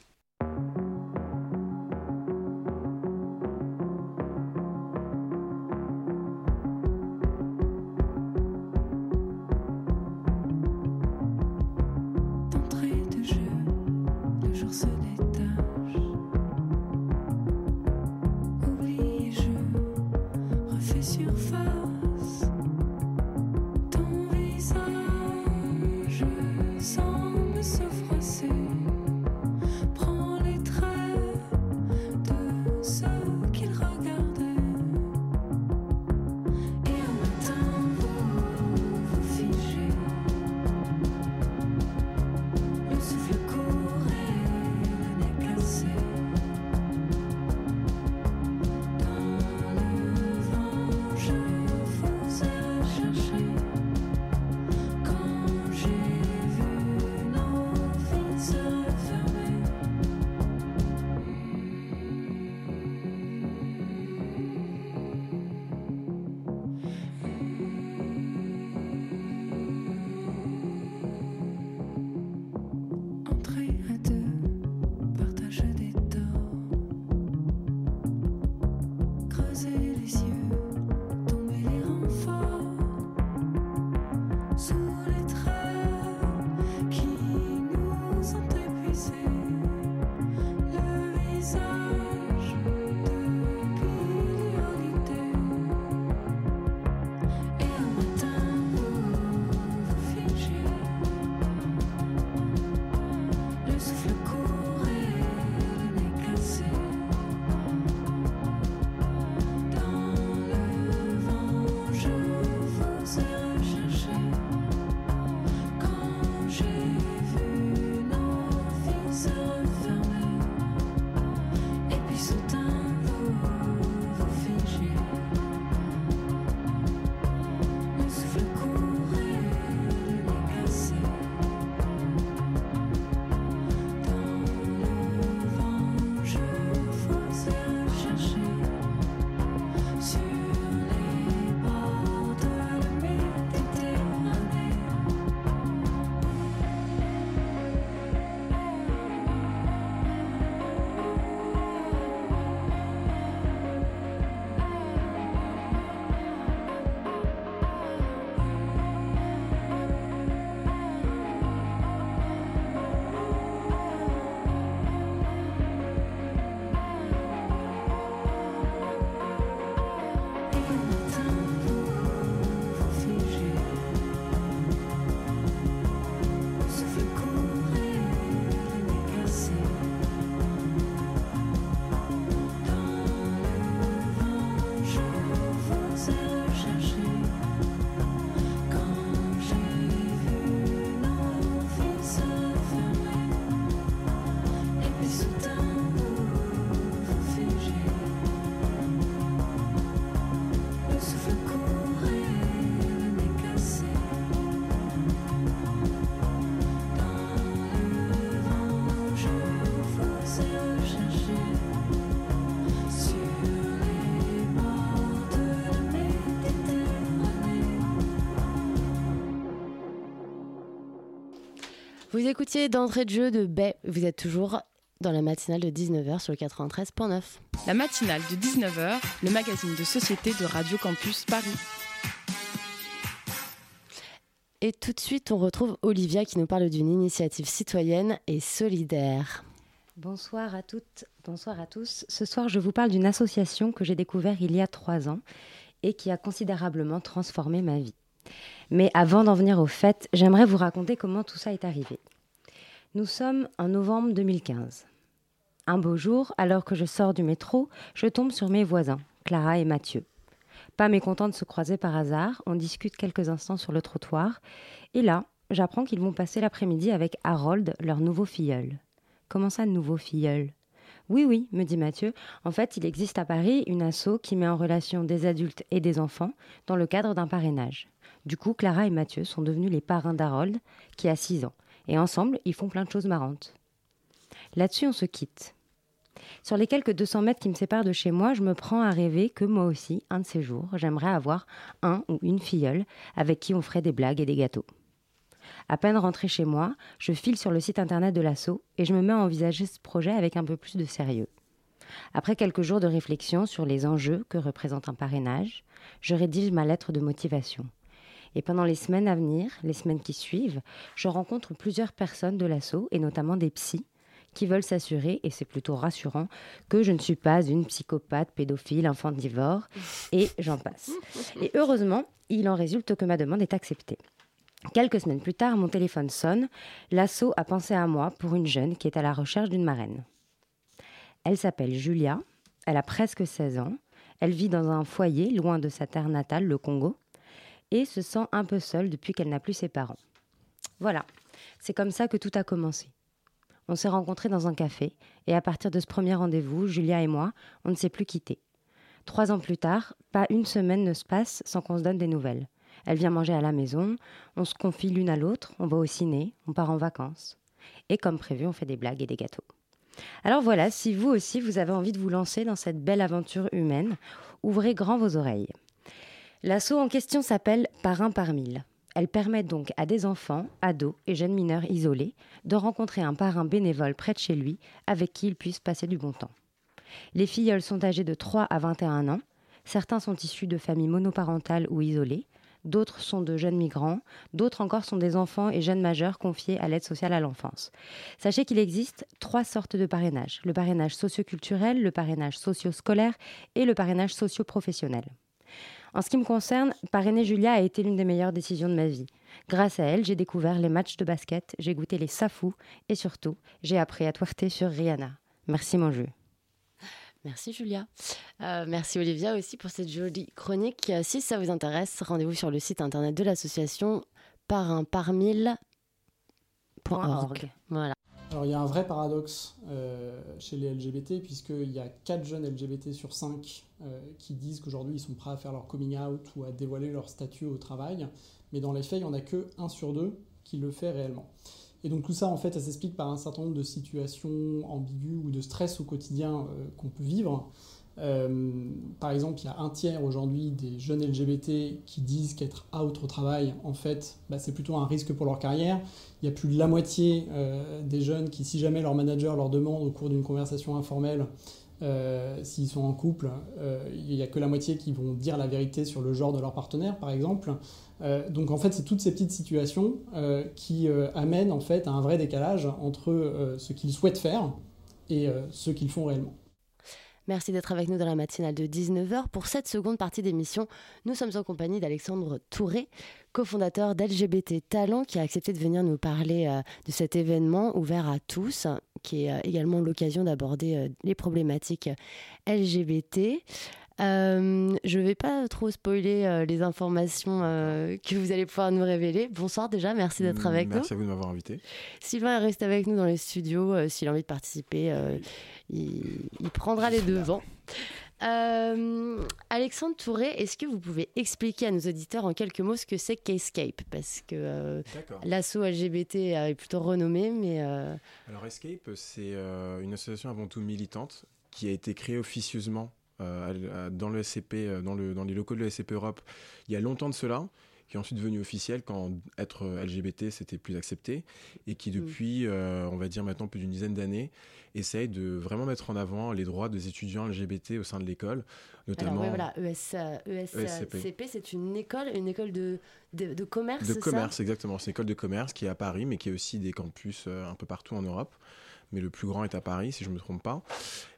Vous écoutiez d'entrée de jeu de Bay. Vous êtes toujours dans la matinale de 19h sur le 93.9. La matinale de 19h, le magazine de société de Radio Campus Paris. Et tout de suite, on retrouve Olivia qui nous parle d'une initiative citoyenne et solidaire. Bonsoir à toutes, bonsoir à tous. Ce soir, je vous parle d'une association que j'ai découverte il y a trois ans et qui a considérablement transformé ma vie. Mais avant d'en venir au fait, j'aimerais vous raconter comment tout ça est arrivé. Nous sommes en novembre 2015. Un beau jour, alors que je sors du métro, je tombe sur mes voisins, Clara et Mathieu. Pas mécontents de se croiser par hasard, on discute quelques instants sur le trottoir, et là, j'apprends qu'ils vont passer l'après-midi avec Harold, leur nouveau filleul. Comment ça, nouveau filleul? Oui, oui, me dit Mathieu. En fait, il existe à Paris une asso qui met en relation des adultes et des enfants dans le cadre d'un parrainage. Du coup, Clara et Mathieu sont devenus les parrains d'Harold, qui a 6 ans. Et ensemble, ils font plein de choses marrantes. Là-dessus, on se quitte. Sur les quelques 200 mètres qui me séparent de chez moi, je me prends à rêver que moi aussi, un de ces jours, j'aimerais avoir un ou une filleule avec qui on ferait des blagues et des gâteaux. À peine rentré chez moi, je file sur le site internet de l'assaut et je me mets à envisager ce projet avec un peu plus de sérieux. Après quelques jours de réflexion sur les enjeux que représente un parrainage, je rédige ma lettre de motivation. Et pendant les semaines à venir, les semaines qui suivent, je rencontre plusieurs personnes de l'assaut, et notamment des psys, qui veulent s'assurer, et c'est plutôt rassurant, que je ne suis pas une psychopathe, pédophile, infantivore, et j'en passe. Et heureusement, il en résulte que ma demande est acceptée. Quelques semaines plus tard, mon téléphone sonne. L'assaut a pensé à moi pour une jeune qui est à la recherche d'une marraine. Elle s'appelle Julia, elle a presque 16 ans, elle vit dans un foyer loin de sa terre natale, le Congo, et se sent un peu seule depuis qu'elle n'a plus ses parents. Voilà, c'est comme ça que tout a commencé. On s'est rencontrés dans un café, et à partir de ce premier rendez-vous, Julia et moi, on ne s'est plus quittés. Trois ans plus tard, pas une semaine ne se passe sans qu'on se donne des nouvelles. Elle vient manger à la maison, on se confie l'une à l'autre, on va au ciné, on part en vacances. Et comme prévu, on fait des blagues et des gâteaux. Alors voilà, si vous aussi vous avez envie de vous lancer dans cette belle aventure humaine, ouvrez grand vos oreilles. L'assaut en question s'appelle Parrain par mille. Elle permet donc à des enfants, ados et jeunes mineurs isolés de rencontrer un parrain bénévole près de chez lui avec qui ils puissent passer du bon temps. Les filleuls sont âgés de 3 à 21 ans. Certains sont issus de familles monoparentales ou isolées d'autres sont de jeunes migrants, d'autres encore sont des enfants et jeunes majeurs confiés à l'aide sociale à l'enfance. Sachez qu'il existe trois sortes de parrainage le parrainage socioculturel, le parrainage socio-scolaire et le parrainage socio-professionnel. En ce qui me concerne, parrainer Julia a été l'une des meilleures décisions de ma vie. Grâce à elle, j'ai découvert les matchs de basket, j'ai goûté les safous et surtout, j'ai appris à twerter sur Rihanna. Merci mon jeu. Merci Julia. Euh, merci Olivia aussi pour cette jolie chronique. Euh, si ça vous intéresse, rendez-vous sur le site internet de l'association par un par mille. Voilà. Alors il y a un vrai paradoxe euh, chez les LGBT puisqu'il y a 4 jeunes LGBT sur 5 qui disent qu'aujourd'hui ils sont prêts à faire leur coming out ou à dévoiler leur statut au travail, mais dans les faits il n'y en a que 1 sur 2 qui le fait réellement. Et donc tout ça, en fait, ça s'explique par un certain nombre de situations ambiguës ou de stress au quotidien euh, qu'on peut vivre. Euh, par exemple, il y a un tiers aujourd'hui des jeunes LGBT qui disent qu'être out au travail, en fait, bah, c'est plutôt un risque pour leur carrière. Il y a plus de la moitié euh, des jeunes qui, si jamais leur manager leur demande au cours d'une conversation informelle s'ils sont en couple, il n'y a que la moitié qui vont dire la vérité sur le genre de leur partenaire, par exemple. Euh, donc en fait, c'est toutes ces petites situations euh, qui euh, amènent en fait à un vrai décalage entre ce qu'ils souhaitent faire et ce qu'ils font réellement. Merci d'être avec nous dans la matinale de 19h. Pour cette seconde partie d'émission, nous sommes en compagnie d'Alexandre Touré, cofondateur d'LGBT Talent, qui a accepté de venir nous parler de cet événement ouvert à tous, qui est également l'occasion d'aborder les problématiques LGBT. Euh, je ne vais pas trop spoiler euh, les informations euh, que vous allez pouvoir nous révéler. Bonsoir déjà, merci d'être mm, avec nous. Merci à vous de m'avoir invité. Sylvain reste avec nous dans les studios. S'il a envie de participer, il, il, prendra les devants. Alexandre Touré, est-ce que vous pouvez expliquer à nos auditeurs en quelques mots ce que c'est qu'Escape? Parce que l'assaut LGBT est plutôt renommé, mais... Alors Escape, c'est une association avant tout militante qui a été créée officieusement euh, dans le SCP, euh, dans, le, dans les locaux de la SCP Europe, il y a longtemps de cela, qui est ensuite devenu officiel quand être LGBT c'était plus accepté, et qui depuis, on va dire maintenant plus d'une dizaine d'années, essaye de vraiment mettre en avant les droits des étudiants LGBT au sein de l'école, notamment. Alors, voilà, ESCP, e c'est une école, une école de, de, commerce. De commerce, exactement. C'est une école de commerce qui est à Paris, mais qui a aussi des campus euh, un peu partout en Europe mais le plus grand est à Paris, si je ne me trompe pas.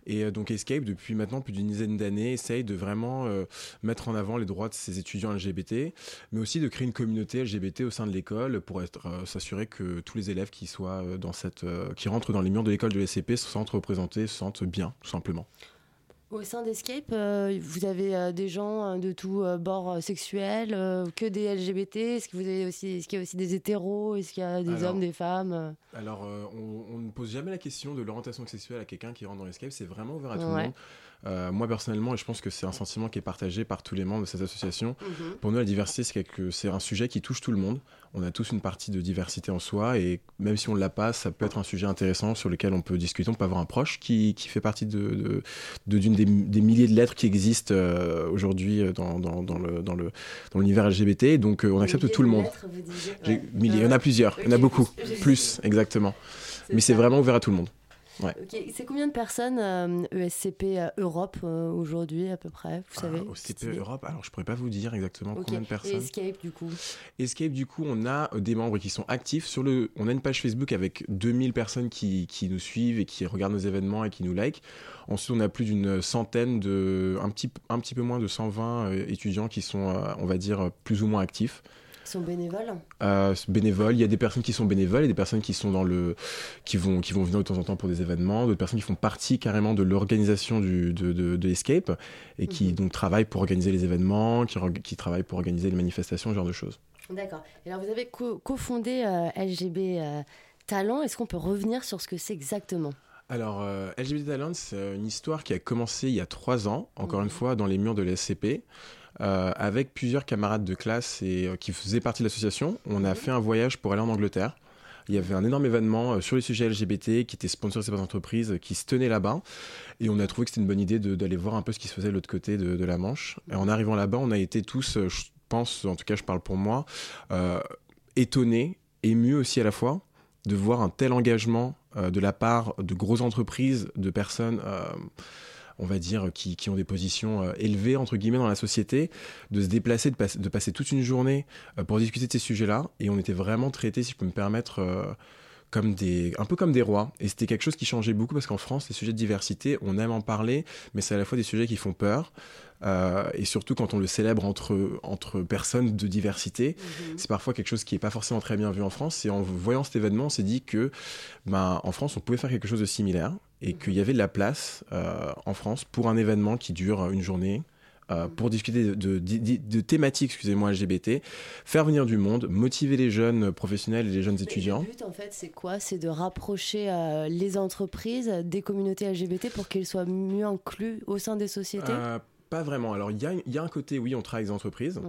Et euh, donc Escape, depuis maintenant plus d'une dizaine d'années, essaye de vraiment euh, mettre en avant les droits de ses étudiants LGBT, mais aussi de créer une communauté LGBT au sein de l'école pour s'assurer que tous les élèves qui, rentrent dans les murs de l'école de l'SCP se sentent représentés, se sentent bien, tout simplement. Au sein d'Escape, euh, vous avez euh, des gens euh, de tout bord sexuel, que des LGBT Est-ce que vous avez aussi, est-ce qu'il y a aussi des hétéros? Est-ce qu'il y a des hommes, des femmes Alors, on, ne pose jamais la question de l'orientation sexuelle à quelqu'un qui rentre dans Escape. C'est vraiment ouvert à tout le monde. Euh, moi personnellement, et je pense que c'est un sentiment qui est partagé par tous les membres de cette association, mhm. pour nous la diversité c'est, quelque, c'est un sujet qui touche tout le monde. On a tous une partie de diversité en soi et même si on ne l'a pas, ça peut être un sujet intéressant sur lequel on peut discuter. On peut avoir un proche qui, qui fait partie de, de, d'une des, des, milliers de lettres qui existent euh, aujourd'hui euh, dans, dans, dans, le, dans, le, dans l'univers LGBT. Donc on accepte tout le monde. il y en a plusieurs, il y en a beaucoup, plus exactement. Mais c'est vraiment ouvert à tout le monde. C'est combien de personnes ESCP euh, e euh, Europe euh, aujourd'hui à peu près Vous savez ESCP Europe, alors je pourrais pas vous dire exactement combien de personnes. Et Escape du coup Escape du coup, on a des membres qui sont actifs sur le. On a une page Facebook avec 2000 personnes qui, qui nous suivent et qui regardent nos événements et qui nous like. Ensuite, on a plus d'une centaine de, un petit, un petit peu moins de 120 étudiants qui sont, on va dire, plus ou moins actifs sont bénévoles euh, Bénévoles. Il y a des personnes qui sont bénévoles et des personnes qui sont dans le, qui vont, qui vont venir de temps en temps pour des événements, d'autres personnes qui font partie carrément de l'organisation de, de, de Escape et qui mhm. donc travaillent pour organiser les événements, qui, qui travaillent pour organiser les manifestations, ce genre de choses. D'accord. Alors vous avez cofondé euh, LGB euh, Talent. Est-ce qu'on peut revenir sur ce que c'est exactement? Alors, euh, LGBT Talent, c'est une histoire qui a commencé il y a trois ans, encore une mhm. fois, dans les murs de l'SCP. Euh, avec plusieurs camarades de classe et, euh, qui faisaient partie de l'association. On a mhm. fait un voyage pour aller en Angleterre. Il y avait un énorme événement euh, sur les sujets LGBT qui était sponsorisé par des entreprises qui se tenaient là-bas. Et on a trouvé que c'était une bonne idée d'aller voir un peu ce qui se faisait de l'autre côté de, la Manche. Et en arrivant là-bas, on a été tous, je pense, en tout cas je parle pour moi, étonnés, émus aussi à la fois, de voir un tel engagement de la part de grosses entreprises, de personnes on va dire, qui, ont des positions euh, élevées, entre guillemets, dans la société, de se déplacer, de, passer toute une journée euh, pour discuter de ces sujets-là. Et on était vraiment traités, si je peux me permettre, euh, comme des, un peu comme des rois. Et c'était quelque chose qui changeait beaucoup parce qu'en France, les sujets de diversité, on aime en parler, mais c'est à la fois des sujets qui font peur. et surtout quand on le célèbre entre, entre personnes de diversité, mhm. c'est parfois quelque chose qui n'est pas forcément très bien vu en France. Et en voyant cet événement, on s'est dit que ben, en France, on pouvait faire quelque chose de similaire et qu'il y avait de la place euh, en France pour un événement qui dure une journée. Euh, pour discuter de, thématiques, excusez-moi, LGBT, faire venir du monde, motiver les jeunes professionnels et les jeunes étudiants. Le but, en fait, c'est quoi? C'est de rapprocher euh, les entreprises des communautés LGBT pour qu'elles soient mieux incluses au sein des sociétés? Pas vraiment. Alors, il y, y a, un côté, oui, on travaille avec des entreprises,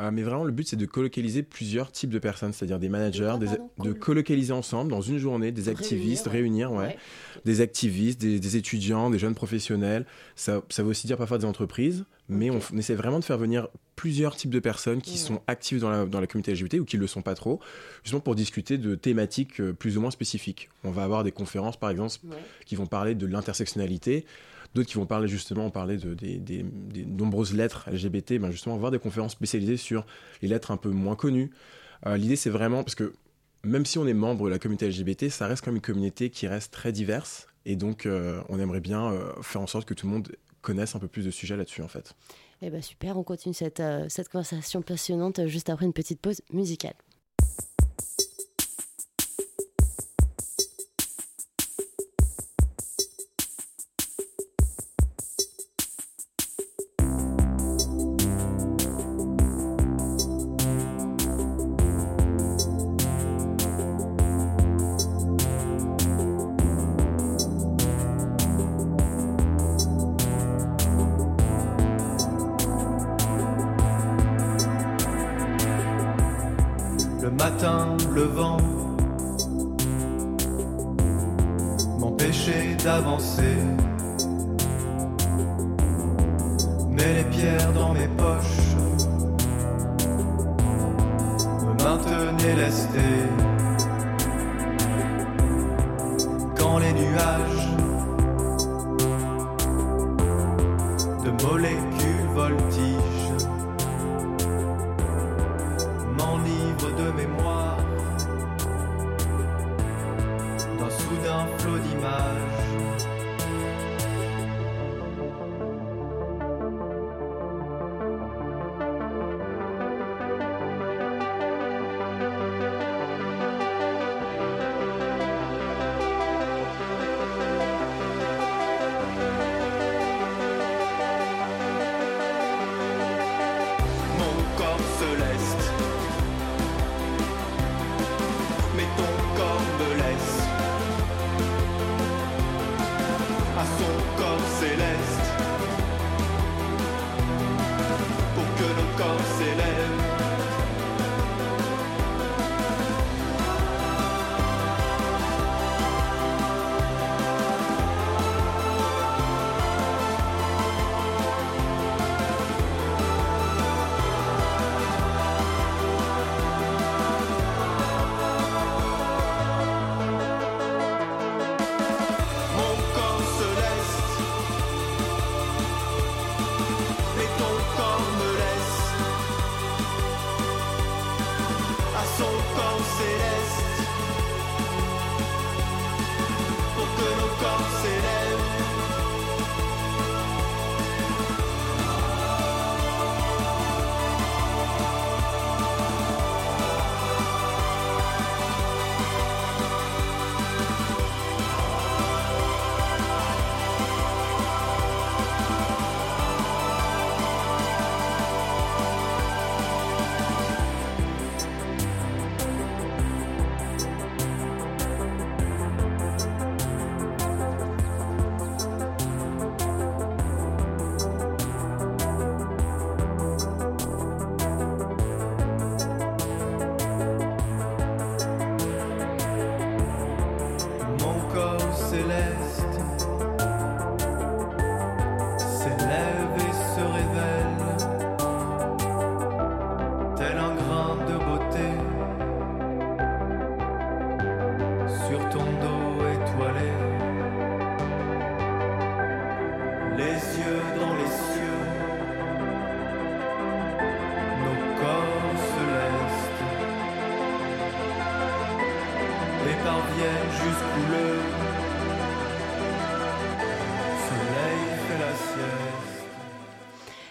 euh, mais vraiment, le but, c'est de colocaliser plusieurs types de personnes, c'est-à-dire des managers, de colocaliser ensemble dans une journée des activistes, réunir, ouais, des activistes, des, étudiants, des jeunes professionnels. Ça, ça veut aussi dire parfois des entreprises, mais on, essaie vraiment de faire venir plusieurs types de personnes qui sont actives dans la, dans la communauté LGBT ou qui ne le sont pas trop, justement pour discuter de thématiques euh, plus ou moins spécifiques. On va avoir des conférences, par exemple, qui vont parler de l'intersectionnalité d'autres qui vont parler justement, parler de, des, nombreuses lettres LGBT, ben justement avoir des conférences spécialisées sur les lettres un peu moins connues. Euh, l'idée c'est vraiment, parce que même si on est membre de la communauté LGBT, ça reste comme une communauté qui reste très diverse, et donc euh, on aimerait bien euh, faire en sorte que tout le monde connaisse un peu plus de sujets là-dessus en fait. Eh ben super, on continue cette, cette conversation passionnante juste après une petite pause musicale.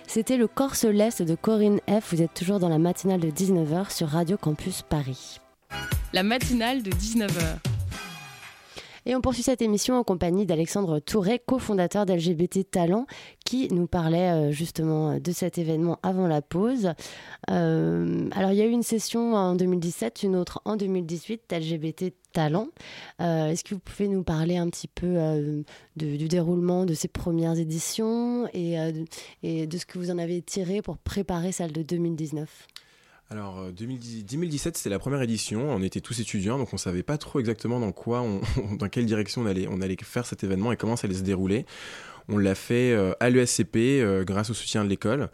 C'était le corps céleste de Corinne F. Vous êtes toujours dans la matinale de 19h sur Radio Campus Paris. La matinale de 19h. Et on poursuit cette émission en compagnie d'Alexandre Touré, cofondateur d'LGBT Talent, qui nous parlait euh, justement de cet événement avant la pause. Euh, alors il y a eu une session en 2017, une autre en 2018 d'LGBT Talent. Est-ce que vous pouvez nous parler un petit peu euh, du déroulement de ces premières éditions et de ce que vous en avez tiré pour préparer celle de 2019 Alors, euh, 2010 2017, c'était la première édition. On était tous étudiants, donc on savait pas trop exactement dans quoi, <laughs> dans quelle direction on allait, on faire cet événement et comment ça allait se dérouler. On l'a fait euh, à l'ESCP euh, grâce au soutien de l'école.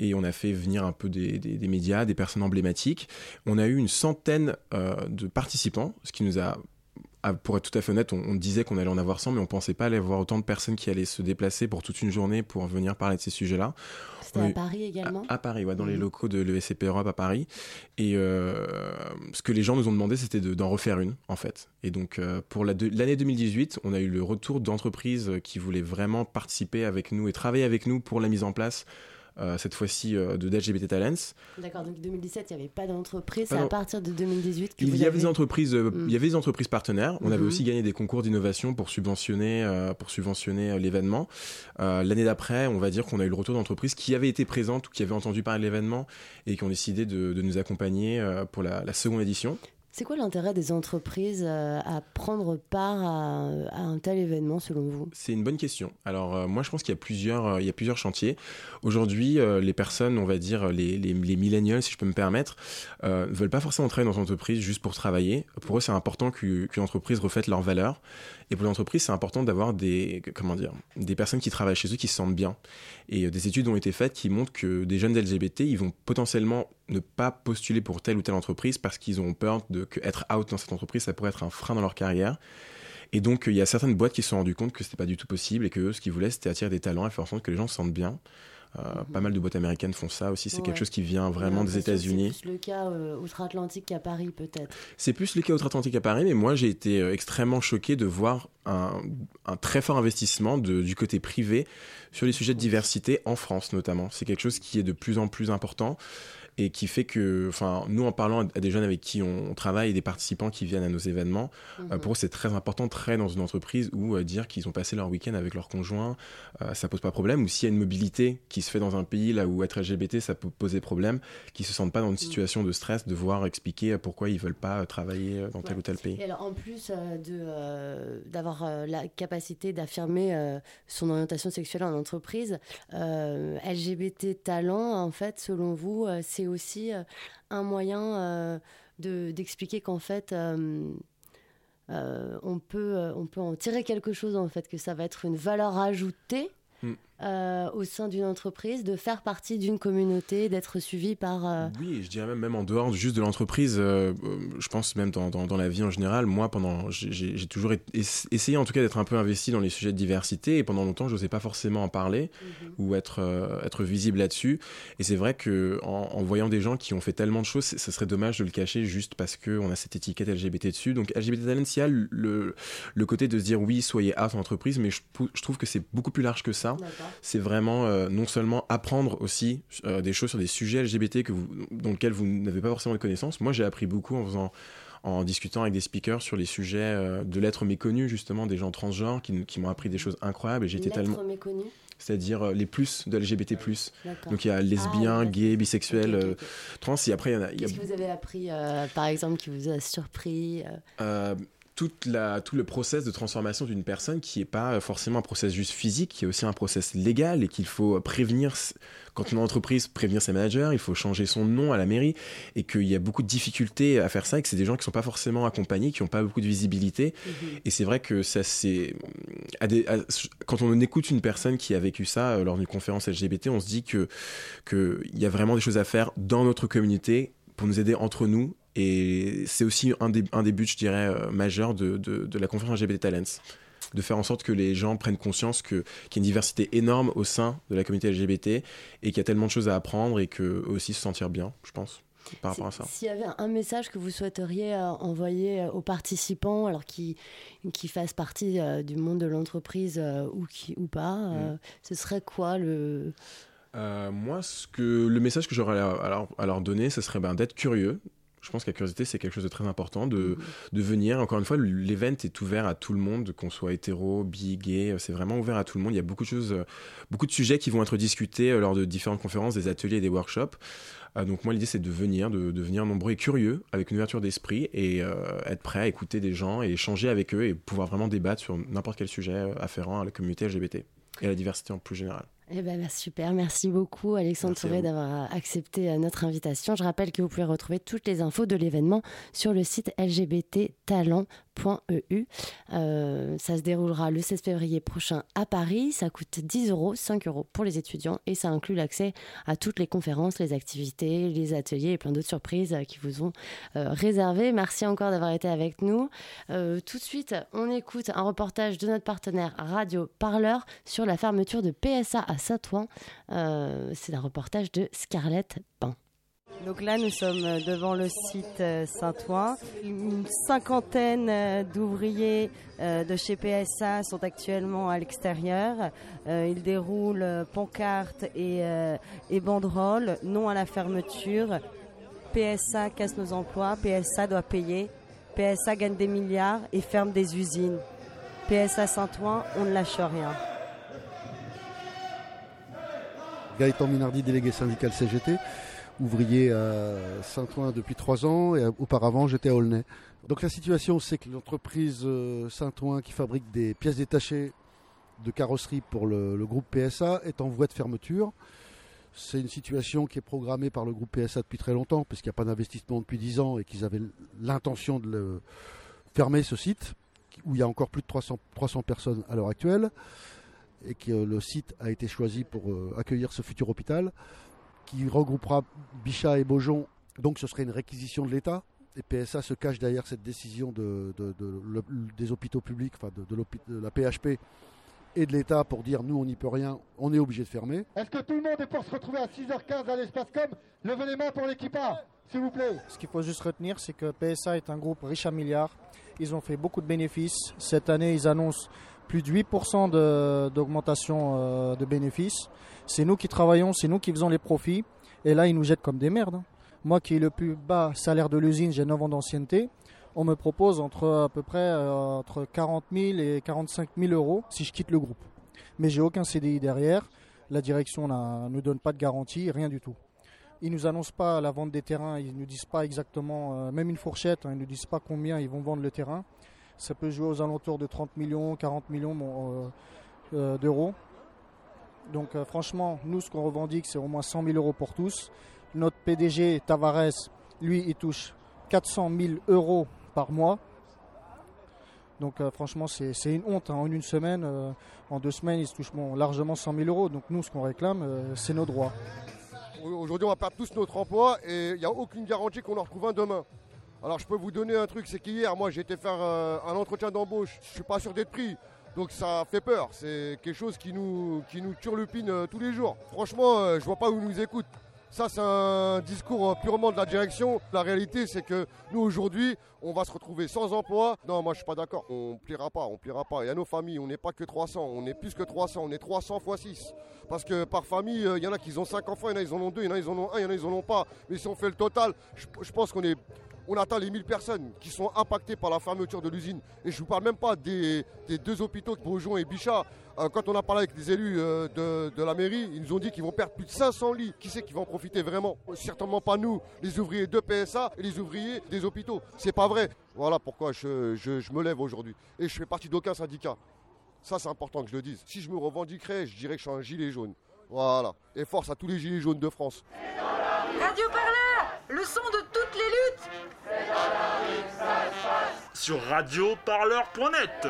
Et on a fait venir un peu des, médias, des personnes emblématiques. On a eu une centaine euh, de participants, ce qui nous a pour être tout à fait honnête, on, on disait qu'on allait en avoir 100, mais on pensait pas aller avoir autant de personnes qui allaient se déplacer pour toute une journée pour venir parler de ces sujets-là. C'était à Paris également à, à Paris, ouais, dans les Mhm. locaux de l'ESCP Europe à Paris. Et euh, ce que les gens nous ont demandé, c'était de- d'en refaire une, en fait. Et donc, euh, pour la l'année 2018, on a eu le retour d'entreprises qui voulaient vraiment participer avec nous et travailler avec nous pour la mise en place, cette fois-ci, euh, de d'LGBT Talents. D'accord, donc 2017, il n'y avait pas d'entreprise. C'est à partir de 2018 que Il y avait des entreprises, euh, Mm. il y avait des entreprises partenaires. On avait Mhm. aussi gagné des concours d'innovation pour subventionner, euh, pour subventionner euh, l'événement. Euh, L'année d'après, on va dire qu'on a eu le retour d'entreprises qui avaient été présentes ou qui avaient entendu parler de l'événement et qui ont décidé de, de nous accompagner euh, pour la, la seconde édition. C'est quoi l'intérêt des entreprises euh, à prendre part à, un tel événement selon vous? C'est une bonne question. Alors euh, moi je pense qu'il y a plusieurs, euh, chantiers. Aujourd'hui, les personnes, on va dire les, les, millennials, si je peux me permettre, ne veulent pas forcément travailler dans une entreprise juste pour travailler. Pour eux, c'est important qu'u- qu'une entreprise reflète leurs valeurs. Et pour l'entreprise, c'est important d'avoir des, comment dire, des personnes qui travaillent chez eux qui se sentent bien. Et des études ont été faites qui montrent que des jeunes LGBT, ils vont potentiellement ne pas postuler pour telle ou telle entreprise parce qu'ils ont peur de que être out dans cette entreprise, ça pourrait être un frein dans leur carrière. Et donc, il y a certaines boîtes qui se sont rendues compte que c'était pas du tout possible et que ce qu'ils voulaient, c'était attirer des talents et faire en sorte que les gens se sentent bien. Euh, Pas mal de boîtes américaines font ça aussi. C'est Ouais. quelque chose qui vient vraiment des États-Unis. C'est plus le cas euh, outre-Atlantique qu'à Paris, peut-être. C'est plus le cas outre-Atlantique à Paris, mais moi j'ai été euh, extrêmement choqué de voir un, un très fort investissement de- du côté privé sur les sujets de diversité en France notamment. C'est quelque chose qui est de plus en plus important et qui fait que, enfin, nous en parlant à des jeunes avec qui on travaille et des participants qui viennent à nos événements, euh, Mhm. pour eux c'est très important travailler dans une entreprise où euh, dire qu'ils ont passé leur week-end avec leur conjoint, euh, ça pose pas problème. Ou s'il y a une mobilité qui se fait dans un pays là où être LGBT ça peut poser problème, qu'ils se sentent pas dans une situation de stress, de devoir expliquer euh, pourquoi ils veulent pas travailler dans tel ou tel pays. Et alors, en plus de, d'avoir la capacité d'affirmer son orientation sexuelle en entreprise, LGBT talent, en fait, selon vous, c'est aussi euh, un moyen euh, de, d'expliquer qu'en fait, euh, on, peut, on peut en tirer quelque chose, en fait, que ça va être une valeur ajoutée. Euh, au sein d'une entreprise, de faire partie d'une communauté, d'être suivi par... euh, Oui, je dirais même, même en dehors juste de l'entreprise, euh, euh, je pense même dans, dans, dans la vie en général, moi, pendant, j'ai- toujours essayé en tout cas d'être un peu investi dans les sujets de diversité, et pendant longtemps, je n'osais pas forcément en parler ou être, être visible là-dessus. Et c'est vrai que en, en voyant des gens qui ont fait tellement de choses, ce serait dommage de le cacher juste parce qu'on a cette étiquette LGBT dessus. Donc LGBT Talent, il y a le, le côté de se dire oui, soyez out en entreprise, mais je, je trouve que c'est beaucoup plus large que ça. C'est vraiment euh, non seulement apprendre aussi euh, des choses sur des sujets LGBT que vous, dans lesquels vous n'avez pas forcément de connaissances. Moi, j'ai appris beaucoup en faisant en discutant avec des speakers sur les sujets euh, de l'être méconnu, justement, des gens transgenres qui, qui m'ont appris des choses incroyables et j'étais l'être tellement méconnu. C'est-à-dire euh, les plus de LGBT+. Donc il y a lesbiens, Ah, gays, bisexuels, euh, trans, et après il y en a... Qu'est-ce que vous avez appris, par exemple, qui vous a surpris toute la, tout le process de transformation d'une personne qui n'est pas forcément un process juste physique, qui est aussi un process légal et qu'il faut prévenir, quand une entreprise prévenir ses managers, il faut changer son nom à la mairie et qu'il y a beaucoup de difficultés à faire ça et que c'est des gens qui ne sont pas forcément accompagnés, qui n'ont pas beaucoup de visibilité. Et c'est vrai que ça, c'est. Quand on écoute une personne qui a vécu ça euh, lors d'une conférence LGBT, on se dit que qu'il y a vraiment des choses à faire dans notre communauté pour nous aider entre nous. Et c'est aussi un des, un des buts, je dirais, euh, majeurs de, de, de la conférence LGBT Talents. De faire en sorte que les gens prennent conscience qu'il y a une diversité énorme au sein de la communauté LGBT et qu'il y a tellement de choses à apprendre et que eux aussi se sentir bien, je pense, par rapport à ça. S'il y avait un message que vous souhaiteriez euh, envoyer euh, aux participants, alors qui, qui fassent partie euh, du monde de l'entreprise euh, ou, qui, ou pas, euh, Mm. ce serait quoi le... Moi, ce que, le message que j'aurais à, à leur donner, ce serait ben, d'être curieux. Je pense que la curiosité, c'est quelque chose de très important, de, de venir. Encore une fois, l'event est ouvert à tout le monde, qu'on soit hétéro, bi, gay, c'est vraiment ouvert à tout le monde. Il y a beaucoup de choses, euh, beaucoup de sujets qui vont être discutés euh, lors de différentes conférences, des ateliers et des workshops. Euh, donc moi, l'idée, c'est de venir, de, de venir nombreux et curieux, avec une ouverture d'esprit, et euh, être prêt à écouter des gens et échanger avec eux et pouvoir vraiment débattre sur n'importe quel sujet euh, afférent à la communauté LGBT et à la diversité en plus générale. Eh ben, bah, super, merci beaucoup Alexandre Merci Touré d'avoir accepté euh, notre invitation. Je rappelle que vous pouvez retrouver toutes les infos de l'événement sur le site lgbttalent.eu. Euh, ça se déroulera le 16 février prochain à Paris. Ça coûte 10 euros, 5 euros pour les étudiants et ça inclut l'accès à toutes les conférences, les activités, les ateliers et plein d'autres surprises euh, qui vous ont euh, réservées. Merci encore d'avoir été avec nous. Euh, tout de suite, on écoute un reportage de notre partenaire Radio Parleur sur la fermeture de PSA à Saint-Ouen. Euh, C'est un reportage de Scarlett Pain. Donc là, nous sommes devant le site euh, Saint-Ouen. Une cinquantaine euh, d'ouvriers euh, de chez PSA sont actuellement à l'extérieur. Euh, Ils déroulent euh, pancartes et, euh, et banderoles, non à la fermeture. PSA casse nos emplois, PSA doit payer, PSA gagne des milliards et ferme des usines. PSA Saint-Ouen, on ne lâche rien. Gaëtan Minardi, délégué syndical CGT, ouvrier à Saint-Ouen depuis trois ans et auparavant j'étais à Aulnay. Donc la situation c'est que l'entreprise euh, Saint-Ouen qui fabrique des pièces détachées de carrosserie pour le, groupe PSA est en voie de fermeture. C'est une situation qui est programmée par le groupe PSA depuis très longtemps puisqu'il n'y a pas d'investissement depuis dix ans et qu'ils avaient l'intention de fermer ce site où il y a encore plus de 300, 300 personnes à l'heure actuelle et que le site a été choisi pour euh, accueillir ce futur hôpital. qui regroupera Bichat et Beaujon. Donc ce serait une réquisition de l'État. Et PSA se cache derrière cette décision de, de- de- le- des hôpitaux publics, enfin de, de l'hôpi- de la PHP et de l'État pour dire nous on n'y peut rien, on est obligé de fermer. Est-ce que tout le monde est pour se retrouver à 6h15 à l'espace com? Levez les mains pour l'équipe A, s'il vous plaît. Ce qu'il faut juste retenir, c'est que PSA est un groupe riche à milliards. Ils ont fait beaucoup de bénéfices. Cette année, ils annoncent plus de 8% de- d'augmentation euh, de bénéfices. C'est nous qui travaillons, c'est nous qui faisons les profits. Et là, ils nous jettent comme des merdes. hein. Moi qui ai le plus bas salaire de l'usine, j'ai 9 ans d'ancienneté. On me propose entre à peu près euh, entre 40 000 et 45 000 euros si je quitte le groupe. Mais j'ai aucun CDI derrière. La direction ne nous donne pas de garantie, rien du tout. Ils nous annoncent pas la vente des terrains, ils nous disent pas exactement, euh, même une fourchette, hein, ils nous disent pas combien ils vont vendre le terrain. Ça peut jouer aux alentours de 30 millions, 40 millions euh, euh, d'euros. Donc euh, franchement, nous ce qu'on revendique c'est au moins 100 000 euros pour tous. Notre PDG Tavares, lui, il touche 400 000 euros par mois. Donc franchement, c'est une honte. hein. En une semaine, en deux semaines, ils se touchent bon, largement 100 000 euros. Donc nous, ce qu'on réclame, c'est nos droits. Aujourd'hui, on va perdre tous notre emploi et il n'y a aucune garantie qu'on en retrouve un demain. Alors, je peux vous donner un truc, c'est qu'hier, moi, été faire euh, un entretien d'embauche. Je suis pas sûr d'être pris. Donc ça fait peur. C'est quelque chose qui nous, qui nous turlupine euh, tous les jours. Franchement, euh, je vois pas où ils nous écoutent. Ça, c'est un discours euh, purement de la direction. La réalité, c'est que nous, aujourd'hui, on va se retrouver sans emploi. Non, moi, je suis pas d'accord. On pliera pas, on pliera pas. Il y a nos familles, on n'est pas que 300, on est plus que 300, on est 300 fois 6. Parce que par famille, il y en a qui ont 5 enfants, il y en a qui en ont 2, il y en a qui en ont 1, il y en a qui en ont pas. Mais si on fait le total, je pense qu'on est... On atteint les 1000 personnes qui sont impactées par la fermeture de l'usine. Et je ne vous parle même pas des, deux hôpitaux, Beaujon et Bichat. Euh, quand on a parlé avec les élus euh, de, de la mairie, ils nous ont dit qu'ils vont perdre plus de 500 lits. Qui c'est qui va en profiter vraiment? Certainement pas nous, les ouvriers de PSA et les ouvriers des hôpitaux. C'est pas vrai. Voilà pourquoi je, me lève aujourd'hui. Et je fais partie d'aucun syndicat. Ça, c'est important que je le dise. Si je me revendiquerais, je dirais que je suis un gilet jaune. Voilà. Et force à tous les gilets jaunes de France. Le son de toutes les luttes. Sur radioparleur.net.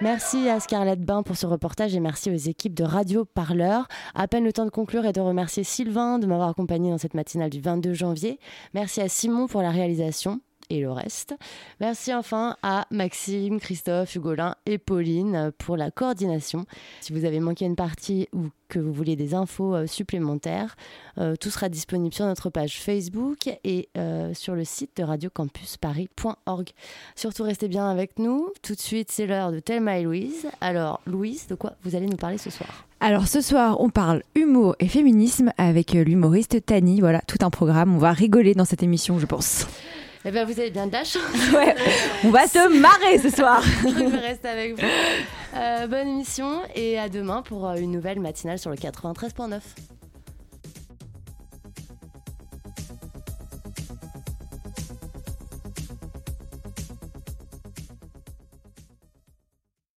Merci à Scarlett Bain pour ce reportage et merci aux équipes de Radio Parleur. À peine le temps de conclure et de remercier Sylvain de m'avoir accompagné dans cette matinale du 22 janvier. Merci à Simon pour la réalisation et le reste. Merci enfin à Maxime, Christophe, Hugolin et Pauline pour la coordination. Si vous avez manqué une partie ou que vous voulez des infos euh, supplémentaires, euh, tout sera disponible sur notre page Facebook et euh, sur le site de radiocampusparis.org. Surtout restez bien avec nous. Tout de suite, c'est l'heure de Thelma et Louise. Alors, Louise, de quoi vous allez nous parler ce soir? Alors ce soir, on parle humour et féminisme avec l'humoriste Tani. Voilà, tout un programme. On va rigoler dans cette émission, je pense. Eh bien, vous avez bien de la chance. <laughs> Ouais, on va se marrer ce soir. <laughs> Je vais rester avec vous. Euh, bonne émission et à demain pour euh, une nouvelle matinale sur le 93.9.